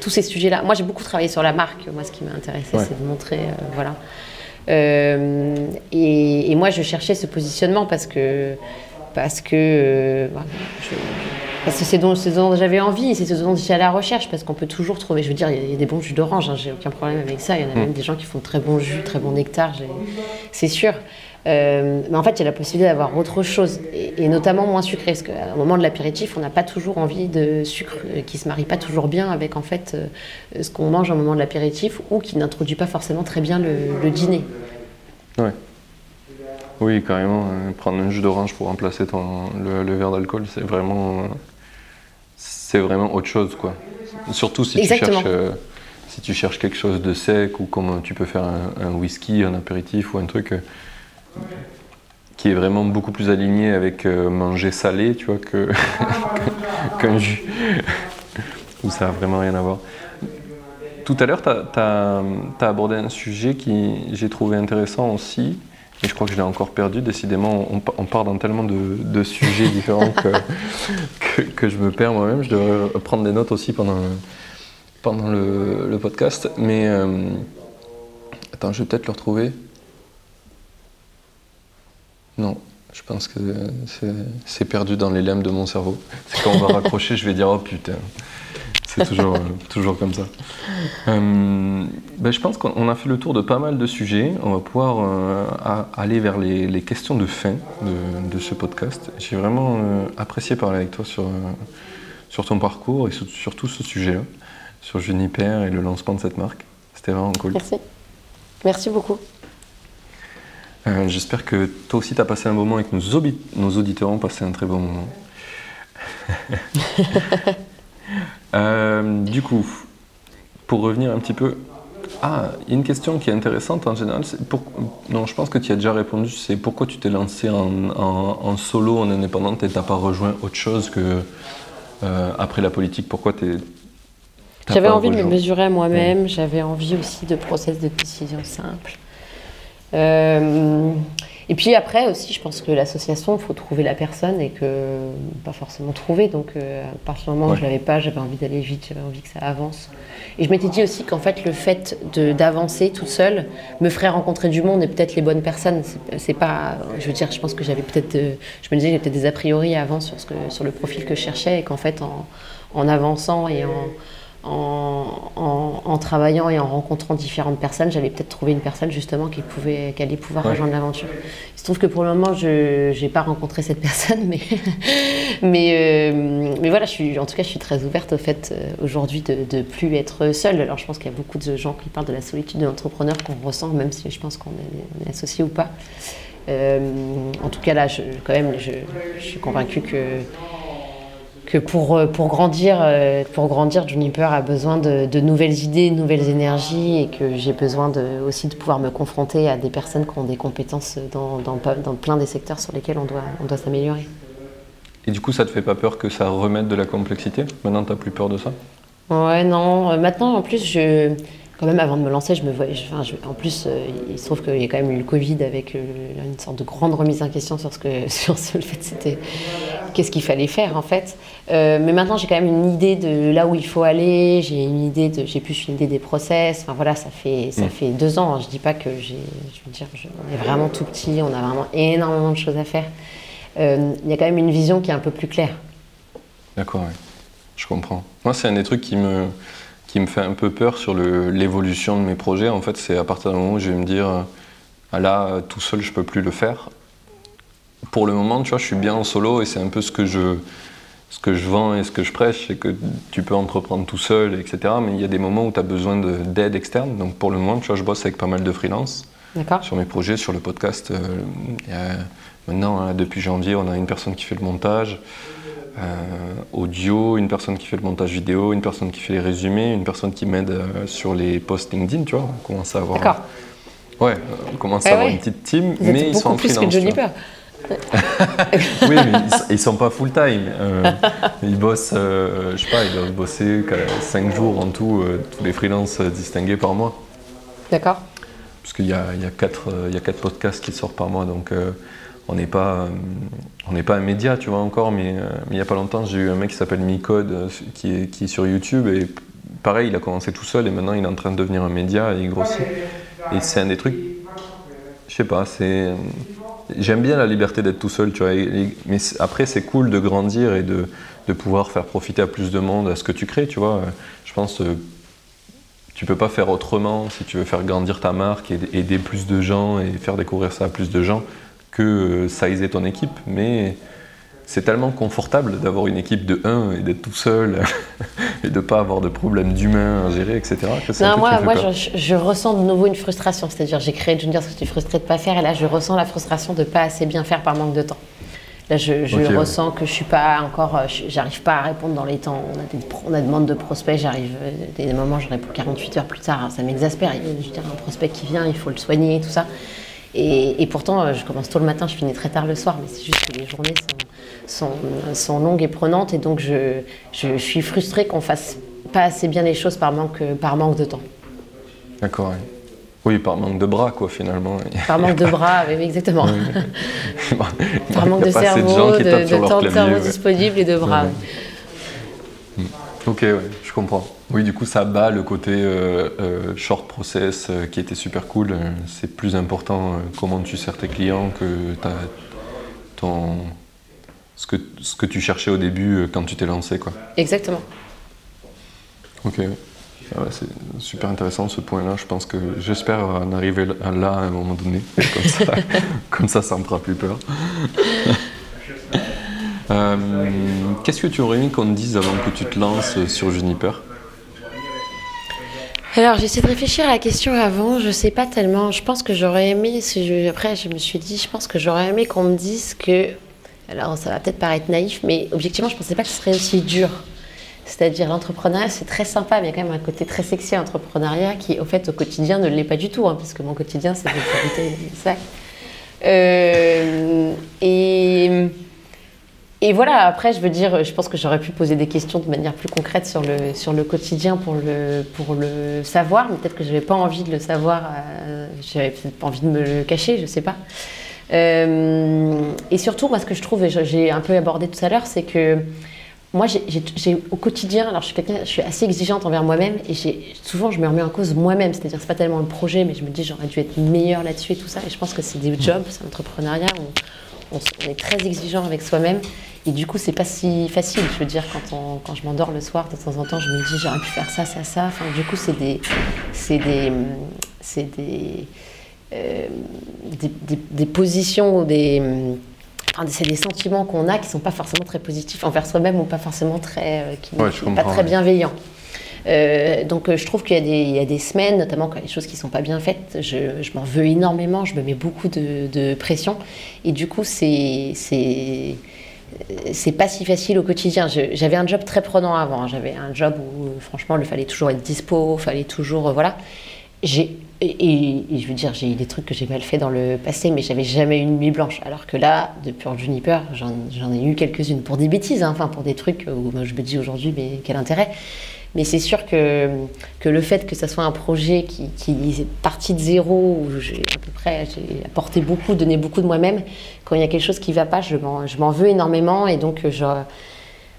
tous ces sujets-là. Moi, j'ai beaucoup travaillé sur la marque. Moi, ce qui m'a intéressé, c'est de montrer voilà euh, et, moi, je cherchais ce positionnement parce que parce que euh, parce que c'est dont, dont j'avais envie, c'est ce dont j'étais à la recherche, parce qu'on peut toujours trouver, je veux dire, il y, a des bons jus d'orange, hein, j'ai aucun problème avec ça, il y en a mm. même des gens qui font de très bons jus, très bons nectar, c'est sûr. Euh, mais en fait, il y a la possibilité d'avoir autre chose, et, notamment moins sucré, parce qu'au moment de l'apéritif, on n'a pas toujours envie de sucre euh, qui se marie pas toujours bien avec en fait euh, ce qu'on mange au moment de l'apéritif, ou qui n'introduit pas forcément très bien le, dîner. Ouais. Oui, carrément. prendre un jus d'orange pour remplacer ton, le, verre d'alcool, c'est vraiment, c'est vraiment autre chose, quoi. Surtout si tu cherches si tu cherches quelque chose de sec ou comme tu peux faire un, un, whisky, un apéritif ou un truc, qui est vraiment beaucoup plus aligné avec euh, manger salé, tu vois, que qu'un jus, où ça n'a vraiment rien à voir. Tout à l'heure, tu as, abordé un sujet qui j'ai trouvé intéressant aussi, et je crois que je l'ai encore perdu. Décidément, on, part dans tellement de, sujets différents que, que, je me perds moi-même. Je devrais prendre des notes aussi pendant, pendant le, podcast. Mais euh, attends, je vais peut-être le retrouver. Non, je pense que c'est perdu dans les lames de mon cerveau. C'est quand on va raccrocher, je vais dire oh putain. C'est toujours, euh, toujours comme ça. Euh, ben, je pense qu'on a fait le tour de pas mal de sujets. On va pouvoir euh, aller vers les, questions de fin de, ce podcast. J'ai vraiment apprécié parler avec toi sur, sur ton parcours et sur, tout ce sujet-là, sur Juniper et le lancement de cette marque. C'était vraiment cool. Merci. Merci beaucoup. Euh, J'espère que toi aussi tu as passé un moment et que nos, auditeurs ont passé un très bon moment. Euh, du coup, pour revenir un petit peu. Ah, il y a une question qui est intéressante en général. pour- Non, je pense que tu as déjà répondu. C'est pourquoi tu t'es lancé en, en- en solo, en indépendante et t'as pas rejoint autre chose que euh, après la politique Pourquoi t'es. J'avais envie de me mesurer à moi-même, j'avais envie aussi de process de décision simple. Euh, et puis après aussi, je pense que l'association, il faut trouver la personne et que pas forcément trouver. Donc euh, à partir du moment où je l'avais pas, j'avais envie d'aller vite, j'avais envie que ça avance. Et je m'étais dit aussi qu'en fait, le fait d'avancer toute seule me ferait rencontrer du monde et peut-être les bonnes personnes. C'est- pas, je veux dire, je pense que j'avais peut-être, euh, je me disais, j'avais peut-être des a priori avant sur, ce que, sur le profil que je cherchais et qu'en fait, en, en avançant et en, en, en- en travaillant et en rencontrant différentes personnes, j'allais peut-être trouver une personne justement qui, pouvait, qui allait pouvoir Ouais. rejoindre l'aventure. Il se trouve que pour le moment, je n'ai pas rencontré cette personne, mais, mais, euh, mais voilà, je suis, en tout cas, je suis très ouverte au fait euh, aujourd'hui de ne plus être seule. Alors je pense qu'il y a beaucoup de gens qui parlent de la solitude de l'entrepreneur qu'on ressent, même si je pense qu'on est, associé ou pas. Euh, en tout cas, là, je, quand même, je, je suis convaincue que que pour, euh, pour, grandir, euh, pour grandir, Juniper a besoin de, de nouvelles idées, de nouvelles énergies et que j'ai besoin de, aussi de pouvoir me confronter à des personnes qui ont des compétences dans, dans, plein des secteurs sur lesquels on doit, on doit s'améliorer. Et du coup, ça te fait pas peur que ça remette de la complexité? Maintenant, t'as plus peur de ça? Ouais, non. euh, Maintenant, en plus, je, quand même, avant de me lancer, je me voyais. je- enfin, je- en plus, euh, il se trouve qu'il y a quand même eu le Covid avec euh, une sorte de grande remise en question sur ce que, sur ce, le fait, c'était qu'est-ce qu'il fallait faire en fait. Euh, mais maintenant, j'ai quand même une idée de là où il faut aller. J'ai une idée de, j'ai plus une idée des process. Enfin voilà, ça fait, ça Mm. fait deux ans. hein. Je dis pas que j'ai, je veux dire, je- on est vraiment tout petit. On a vraiment énormément de choses à faire. Il y a quand même une vision qui est un peu plus claire. D'accord, ouais. je comprends. Moi, c'est un des trucs qui me, qui me fait un peu peur sur l'évolution de mes projets. En fait, c'est à partir du moment où je vais me dire, euh, ah là, euh, tout seul, je peux plus le faire. Pour le moment, tu vois, je suis bien en solo et c'est un peu ce que je, ce que je vends et ce que je prêche, c'est que tu peux entreprendre tout seul, etc. Mais il y a des moments où tu as besoin de- d'aide externe. Donc pour le moment, tu vois, je bosse avec pas mal de freelance sur mes projets, sur le podcast. euh, maintenant, hein, depuis janvier, on a une personne qui fait le montage audio, une personne qui fait le montage vidéo, une personne qui fait les résumés, une personne qui m'aide euh, sur les posts LinkedIn, tu vois. On commence à avoir. D'accord. Ouais, euh, on commence à Ah avoir ouais. une petite team, Vous êtes mais ils sont en plus que freelance. Juniper. Oui, mais ils, ils sont pas full time. Euh, ils bossent, euh, je sais pas, ils doivent bosser 5 jours en tout, euh, tous les freelances euh, distingués par mois. D'accord. Parce qu'il y a, il y, a quatre, euh, il y a quatre podcasts qui sortent par mois, donc euh, on n'est pas, euh, on un média, tu vois, encore, mais, euh, il n'y a pas longtemps, j'ai eu un mec qui s'appelle Micode, euh, qui est, sur YouTube, et pareil, il a commencé tout seul, et maintenant il est en train de devenir un média, et il grossit. Et c'est un des trucs, je sais pas, c'est... J'aime bien la liberté d'être tout seul, tu vois, mais après c'est cool de grandir et de, pouvoir faire profiter à plus de monde à ce que tu crées, tu vois. Je pense tu peux pas faire autrement si tu veux faire grandir ta marque et aider plus de gens et faire découvrir ça à plus de gens que euh, sizer ton équipe. Mais c'est tellement confortable d'avoir une équipe de 1 et d'être tout seul et de pas avoir de problèmes d'humains à gérer, etc. que Non, moi, moi je, je ressens de nouveau une frustration. C'est-à-dire, j'ai créé Junior parce que j'étais frustrée de ne pas faire, et là, je ressens la frustration de ne pas assez bien faire par manque de temps. Là, je, je Ok, ouais. ressens que je suis pas encore, euh, j'arrive pas à répondre dans les temps. On a des, on a des demandes de prospects, j'arrive, euh, des moments, je réponds 48 heures plus tard, ça m'exaspère. Il y a, Je veux dire, un prospect qui vient, il faut le soigner, tout ça. Et, et pourtant, euh, je commence tôt le matin, je finis très tard le soir, mais c'est juste que les journées sont, sont, sont longues et prenantes, et donc je, je, je suis frustrée qu'on fasse pas assez bien les choses par manque, par manque de temps. D'accord. Oui, par manque de bras, quoi, finalement. Par manque de bras, oui, exactement. Par manque de cerveau, de, temps de cerveau disponible et de bras. Oui. Ok, ouais, je comprends. Oui, du coup, ça bat le côté euh, euh, short process euh, qui était super cool. C'est plus important comment tu sers tes clients que ta- ton, ce, que, ce que tu cherchais au début quand tu t'es lancé. Quoi. Exactement. Ok. Ah ouais, c'est super intéressant ce point-là. Je pense que j'espère en arriver là là à un moment donné. Comme ça, comme ça, ça me fera plus peur. Euh, Qu'est-ce que tu aurais aimé qu'on te dise avant que tu te lances sur Juniper? Alors j'essaie de réfléchir à la question avant, je sais pas tellement, je pense que j'aurais aimé, après je me suis dit, je pense que j'aurais aimé qu'on me dise que, alors ça va peut-être paraître naïf, mais objectivement je pensais pas que ce serait aussi dur. C'est-à-dire l'entrepreneuriat c'est très sympa, mais il y a quand même un côté très sexy à l'entrepreneuriat qui au fait au quotidien ne l'est pas du tout, hein, puisque mon quotidien c'est de fabriquer des sacs. Euh, et et voilà, après, je veux dire, je pense que j'aurais pu poser des questions de manière plus concrète sur le, sur le quotidien pour le, pour le savoir, mais peut-être que je n'avais pas envie de le savoir, euh, j'avais peut-être pas envie de me le cacher, je ne sais pas. Euh, et surtout, moi, ce que je trouve, et j'ai un peu abordé tout à l'heure, c'est que moi, j'ai au quotidien, alors je suis quelqu'un, je suis assez exigeante envers moi-même, et souvent je me remets en cause moi-même, c'est-à-dire c'est pas tellement un projet, mais je me dis j'aurais dû être meilleure là-dessus et tout ça. Et je pense que c'est des jobs, c'est l'entrepreneuriat où on, on, est très exigeant avec soi-même. Et du coup, c'est pas si facile. Je veux dire, quand, quand je m'endors le soir, de temps en temps, je me dis j'aurais pu faire ça, ça, ça. Enfin, du coup, c'est des, c'est des, c'est des, euh, des, des, positions ou des, enfin, c'est des sentiments qu'on a qui sont pas forcément très positifs envers soi-même ou pas forcément très, euh, qui, pas très bienveillants. Euh, donc je trouve qu'il y, a des semaines, notamment quand des choses qui ne sont pas bien faites, je, m'en veux énormément, je me mets beaucoup de, pression. Et du coup, c'est c'est pas si facile au quotidien. J'avais un job très prenant avant. J'avais un job où, franchement, il fallait toujours être dispo, il fallait toujours. Euh, voilà. Et, je veux dire, j'ai eu des trucs que j'ai mal fait dans le passé, mais j'avais jamais eu une nuit blanche. Alors que là, depuis Pure Juniper, j'en ai eu quelques-unes pour des bêtises, hein, enfin pour des trucs où je me dis aujourd'hui, mais quel intérêt? Mais c'est sûr que, que le fait que ça soit un projet qui, qui est parti de zéro, où j'ai à peu près j'ai apporté beaucoup, donné beaucoup de moi-même, quand il y a quelque chose qui ne va pas, je m'en veux énormément. Et donc, je,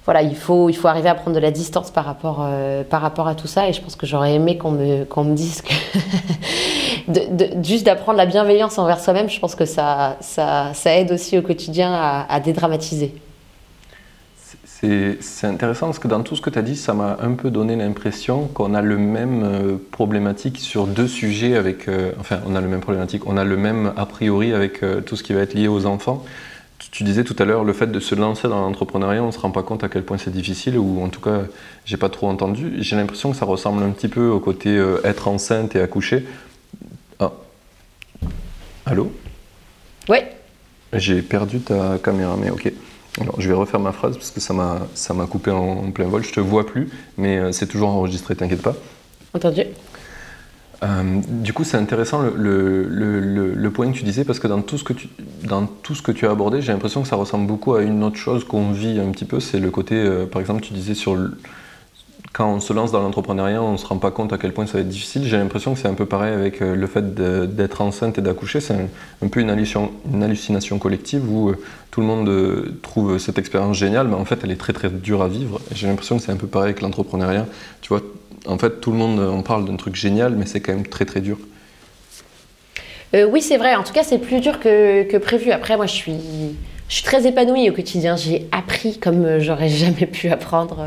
voilà, il faut, il faut arriver à prendre de la distance par rapport, euh, par rapport à tout ça. Et je pense que j'aurais aimé qu'on me, qu'on me dise que de, de, juste d'apprendre la bienveillance envers soi-même, je pense que ça, ça, ça aide aussi au quotidien à dédramatiser. C'est intéressant parce que dans tout ce que tu as dit, ça m'a un peu donné l'impression qu'on a le même euh, problématique sur deux sujets avec. Euh, enfin, on a le même problématique, on a le même a priori avec euh, tout ce qui va être lié aux enfants. Tu, disais tout à l'heure le fait de se lancer dans l'entrepreneuriat, on ne se rend pas compte à quel point c'est difficile, ou en tout cas, j'ai pas trop entendu. J'ai l'impression que ça ressemble un petit peu au côté être enceinte et accoucher. Ah. Allô? Oui. J'ai perdu ta caméra, mais ok. Alors, je vais refaire ma phrase parce que ça m'a, coupé en, plein vol. Je te vois plus, mais euh, c'est toujours enregistré, t'inquiète pas. Entendu. Euh, du coup, c'est intéressant le, le, le, point que tu disais parce que dans tout ce que tu, dans tout ce que tu as abordé, j'ai l'impression que ça ressemble beaucoup à une autre chose qu'on vit un petit peu. C'est le côté, euh, par exemple, tu disais sur quand on se lance dans l'entrepreneuriat, on ne se rend pas compte à quel point ça va être difficile. J'ai l'impression que c'est un peu pareil avec euh, le fait d'être enceinte et d'accoucher. C'est un, peu une hallucination, collective où euh, tout le monde euh, trouve cette expérience géniale, mais en fait, elle est très très dure à vivre. J'ai l'impression que c'est un peu pareil avec l'entrepreneuriat. Tu vois, en fait, tout le monde en parle d'un truc génial, mais c'est quand même très très dur. oui, c'est vrai. En tout cas, c'est plus dur que, que prévu. Après, moi, je suis je suis très épanouie au quotidien. J'ai appris comme euh, j'aurais jamais pu apprendre.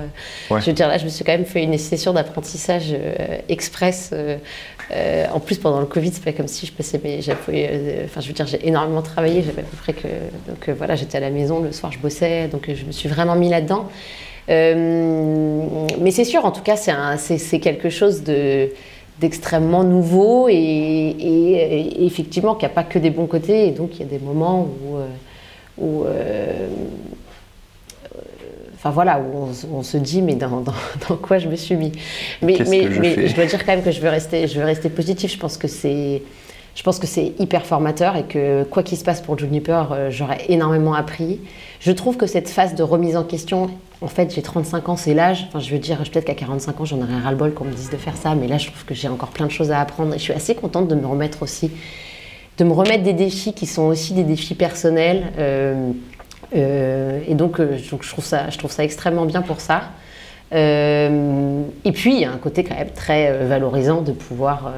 Euh. Je veux dire, là, je me suis quand même fait une session d'apprentissage euh, express. en plus, pendant le Covid, c'est pas comme si je passais mes. Enfin, je veux dire, j'ai énormément travaillé. J'avais à peu près que. Donc voilà, j'étais à la maison le soir, je bossais. Donc je me suis vraiment mis là-dedans. mais c'est sûr, en tout cas, c'est quelque chose de d'extrêmement nouveau et, et, effectivement qu'il n'y a pas que des bons côtés et donc il y a des moments où, où, euh, enfin voilà, où on, se dit mais dans, dans, quoi je me suis mis. Mais, mais, je, mais je, dois dire quand même que je veux rester, je veux rester positif. Je pense que c'est, je pense que c'est hyper formateur et que quoi qu'il se passe pour Juniper, euh, j'aurais énormément appris. Je trouve que cette phase de remise en question, en fait, j'ai 35 ans, c'est l'âge. Enfin, je veux dire, peut-être qu'à 45 ans, j'en aurais ras-le-bol qu'on me dise de faire ça, mais là, je trouve que j'ai encore plein de choses à apprendre et je suis assez contente de me remettre aussi de me remettre des défis qui sont aussi des défis personnels. Euh, euh, et donc, euh, donc, je, trouve ça, je trouve ça extrêmement bien pour ça. et puis, il y a un côté quand même très valorisant de pouvoir,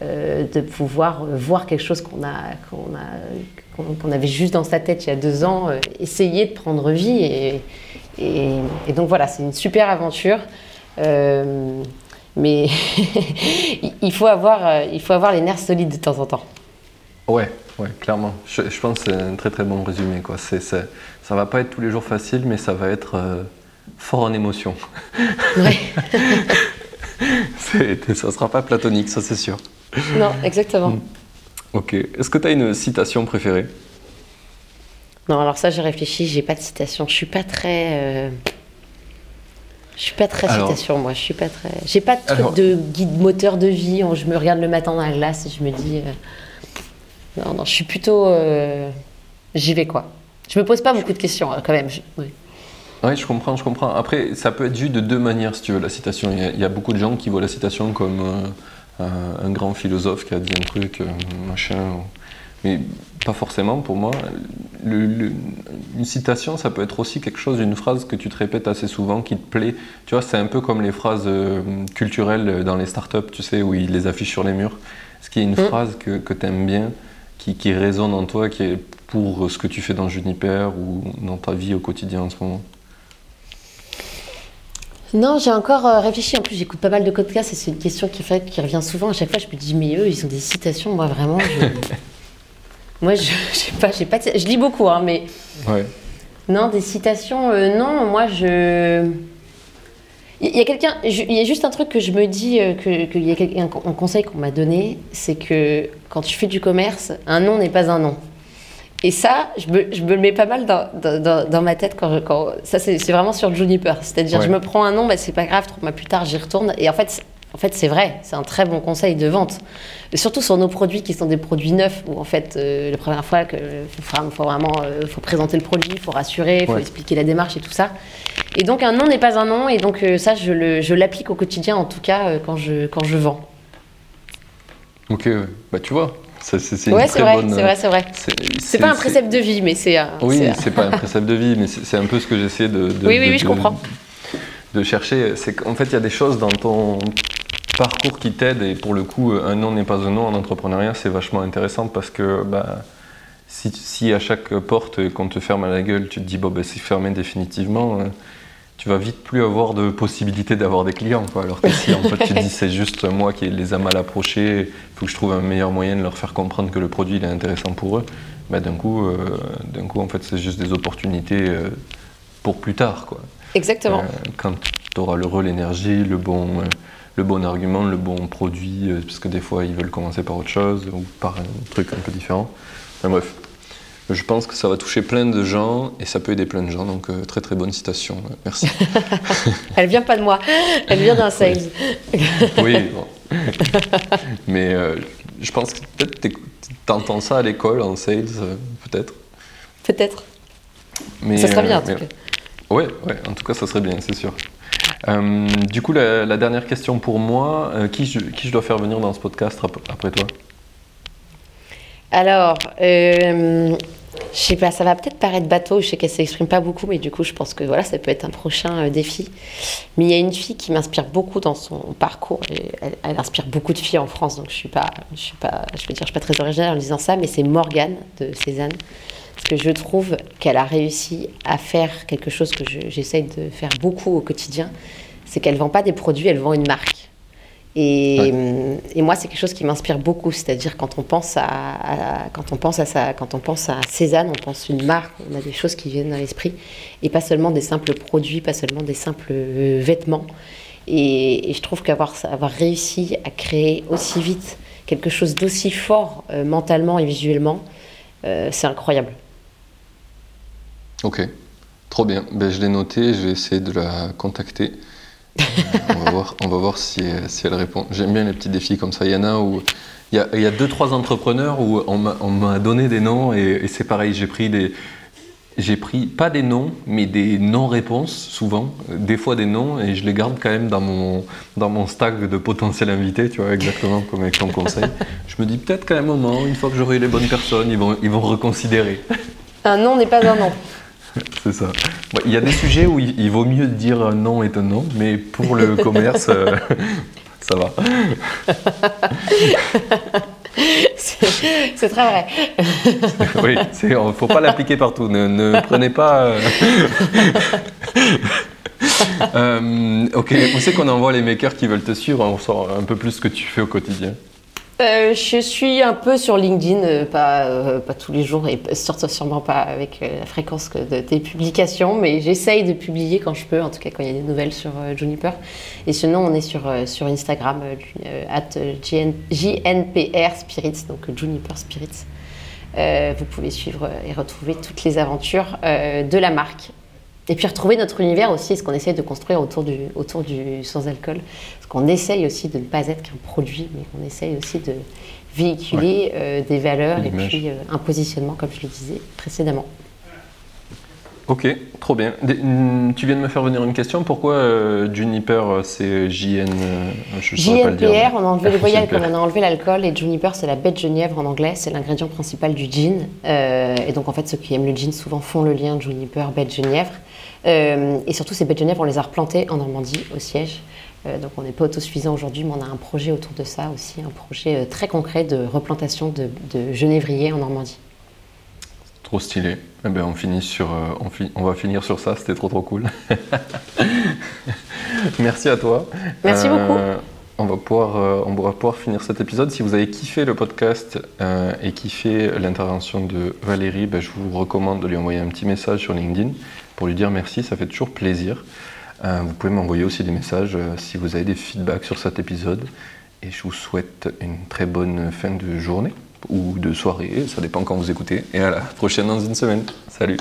de pouvoir voir quelque chose qu'on a, qu'on qu'on avait juste dans sa tête il y a deux ans, essayer de prendre vie. Et, et, et donc voilà, c'est une super aventure. mais il, faut avoir, il faut avoir les nerfs solides de temps en temps. Ouais, ouais, clairement. Je, pense que c'est un très très bon résumé. Quoi. C'est, ça va pas être tous les jours facile, mais ça va être euh, fort en émotion. Ouais. C'est- ça sera pas platonique, ça c'est sûr. Non, exactement. Mm. Ok. Est-ce que tu as une citation préférée? Non, alors ça, j'ai réfléchi, j'ai pas de citation. Je suis pas très. euh, Je suis pas très Alors- citation, moi. Je suis pas très. J'ai pas de truc Alors- de guide moteur de vie. où Je me regarde le matin dans la glace et je me dis. euh, Non, non, je suis plutôt. euh, J'y vais, quoi. Je me pose pas beaucoup de questions, hein, quand même. Je-. Oui, je comprends, je comprends. Après, ça peut être vu de deux manières, si tu veux, la citation. Il y a, il y a beaucoup de gens qui voient la citation comme euh, un, un grand philosophe qui a dit un truc, euh, machin. Mais pas forcément, pour moi. Le- le- une citation, ça peut être aussi quelque chose, une phrase que tu te répètes assez souvent, qui te plaît. Tu vois, c'est un peu comme les phrases euh, culturelles dans les startups, tu sais, où ils les affichent sur les murs. Qu'il y a une Mm. phrase que, que tu aimes bien, qui, qui résonne en toi, qui est pour ce que tu fais dans Juniper ou dans ta vie au quotidien en ce moment Non, j'ai encore euh, réfléchi. En plus, j'écoute pas mal de podcasts et c'est une question qui, fait, qui revient souvent. À chaque fois, je me dis, mais eux, ils ont des citations. Moi, vraiment, je... moi, je, je sais pas, j'ai pas. de- Je lis beaucoup, hein, mais Ouais. non, des citations. euh, non, moi, je. Il y a quelqu'un, il y a juste un truc que je me dis, euh, que qu'il y a quelqu'un- un conseil qu'on m'a donné, c'est que quand tu fais du commerce, un nom n'est pas un nom. Et ça, je me, je me le mets pas mal dans, dans- dans- ma tête quand, je- quand ça c'est vraiment sur Juniper. C'est-à-dire, Ouais. je me prends un nom, bah, c'est pas grave, trois mois plus tard, j'y retourne. Et en fait, en fait, c'est vrai, c'est un très bon conseil de vente. Et surtout sur nos produits qui sont des produits neufs, où en fait, euh, la première fois, que faut, faut vraiment euh, faut présenter le produit, faut rassurer, faut Ouais. expliquer la démarche et tout ça. Et donc, un nom n'est pas un nom, et donc euh, ça, je l'applique au quotidien, en tout cas, quand, je, quand je vends. Ok, bah tu vois, c'est Ouais, c'est vrai, bonne. c'est vrai, c'est vrai. c'est- pas un précepte de vie, mais c'est un. Oui, c'est pas un précepte de vie, mais c'est c'est un peu ce que j'essaie de, de- Oui, oui, de- oui, je de- comprends. de chercher. C'est qu'en fait, il y a des choses dans ton parcours qui t'aident, et pour le coup, un nom n'est pas un nom en entrepreneuriat, c'est vachement intéressant parce que bah, si, si à chaque porte qu'on te ferme à la gueule, tu te dis, bon, ben, c'est fermé définitivement. euh, tu vas vite plus avoir de possibilité d'avoir des clients. Quoi. Alors que si en fait tu te dis c'est juste moi qui les a mal approchés, il faut que je trouve un meilleur moyen de leur faire comprendre que le produit il est intéressant pour eux, bah, d'un coup, euh, d'un coup en fait c'est juste des opportunités euh, pour plus tard. Quoi. Exactement. Euh, quand tu auras le rôle, l'énergie, le bon, euh, le bon argument, le bon produit, euh, parce que des fois ils veulent commencer par autre chose ou par un truc un peu différent. Enfin, bref, je pense que ça va toucher plein de gens et ça peut aider plein de gens, donc euh, très très bonne citation, euh, merci. Elle vient pas de moi, elle vient d'un sales. oui, bon. mais euh, je pense que peut-être t'entends ça à l'école en sales, peut-être. Peut-être. Mais, Ça serait bien, en mais- tout cas. Ouais, ouais, en tout cas, ça serait bien, c'est sûr. Euh, du coup, la, dernière question pour moi, euh, qui, je, dois faire venir dans ce podcast ap- après toi? Alors, euh, je sais pas, ça va peut-être paraître bateau, je sais qu'elle s'exprime pas beaucoup, mais du coup, je pense que voilà, ça peut être un prochain euh, défi. Mais il y a une fille qui m'inspire beaucoup dans son parcours, et elle, elle inspire beaucoup de filles en France, donc je suis pas, je suis pas, je veux dire, je suis pas très originale en disant ça, mais c'est Morgane de Cézanne. Parce que je trouve qu'elle a réussi à faire quelque chose que je- j'essaye de faire beaucoup au quotidien, c'est qu'elle vend pas des produits, elle vend une marque. Et, hum, et moi, c'est quelque chose qui m'inspire beaucoup. C'est-à-dire quand on pense à, à- quand on pense à ça, quand on pense à Cézanne, on pense une marque, on a des choses qui viennent dans l'esprit, et pas seulement des simples produits, pas seulement des simples euh, vêtements. Et, et je trouve qu'avoir avoir réussi à créer aussi vite quelque chose d'aussi fort euh, mentalement et visuellement, euh, c'est incroyable. Ok, trop bien. Ben, je l'ai noté, je vais essayer de la contacter. Euh, on va voir, on va voir si, si elle répond. J'aime bien les petits défis comme ça. Il y en a où il y a, deux, trois entrepreneurs où on m'a- on m'a donné des noms et, c'est pareil, j'ai pris des. J'ai pris pas des noms, mais des non-réponses, souvent, des fois des noms, et je les garde quand même dans mon, dans mon stack de potentiels invités, tu vois, exactement comme avec ton conseil. Je me dis peut-être qu'à un moment, une fois que j'aurai les bonnes personnes, ils vont, ils vont reconsidérer. Un nom n'est pas un nom. C'est ça. Bon, Il y a des sujets où il, il vaut mieux dire non non, mais pour le commerce, euh, ça va. C'est c'est très vrai. Oui, il ne faut pas l'appliquer partout. Ne, ne prenez pas. euh. Euh, ok, où c'est qu'on envoie les makers qui veulent te suivre? On sort un peu plus ce que tu fais au quotidien. Euh, je suis un peu sur LinkedIn, euh, pas, euh, pas tous les jours et surtout sûrement pas avec la fréquence que de tes publications, mais j'essaye de publier quand je peux, en tout cas quand il y a des nouvelles sur Juniper. Et sinon, on est sur, Instagram, at JN JNPR Spirits, donc Juniper Spirits. Vous pouvez suivre et retrouver toutes les aventures de la marque. Et puis retrouver notre univers aussi, ce qu'on essaye de construire autour du, autour du sans-alcool. Parce qu'on essaye aussi de ne pas être qu'un produit, mais qu'on essaye aussi de véhiculer euh, des valeurs et puis euh, un positionnement, comme je le disais précédemment. Ok, trop bien. Des- hmm, tu viens de me faire venir une question. Pourquoi euh, Juniper, euh, c'est JN euh, Je le dire. JNPR, on a enlevé les voyelles JNPR. comme on a enlevé l'alcool, et Juniper, c'est la de Genièvre en anglais, c'est l'ingrédient principal du gin. Euh, et donc, en fait, ceux qui aiment le gin souvent font le lien Juniper, de Genièvre. Euh, et surtout, ces baies de on les a replantées en Normandie, au siège. Euh, donc, on n'est pas autosuffisant aujourd'hui, mais on a un projet autour de ça aussi, un projet euh, très concret de replantation de, de genévriers en Normandie. Trop stylé. Eh ben, on, finit sur, on, fi- on va finir sur ça, c'était trop trop cool. Merci à toi. Merci beaucoup. On va, pouvoir, euh, on va pouvoir finir cet épisode. Si vous avez kiffé le podcast euh, et kiffé l'intervention de Valérie, ben, je vous recommande de lui envoyer un petit message sur LinkedIn pour lui dire merci, ça fait toujours plaisir. Euh, vous pouvez m'envoyer aussi des messages euh, si vous avez des feedbacks sur cet épisode. Et je vous souhaite une très bonne fin de journée ou de soirée, ça dépend quand vous écoutez. Et à la prochaine dans une semaine. Salut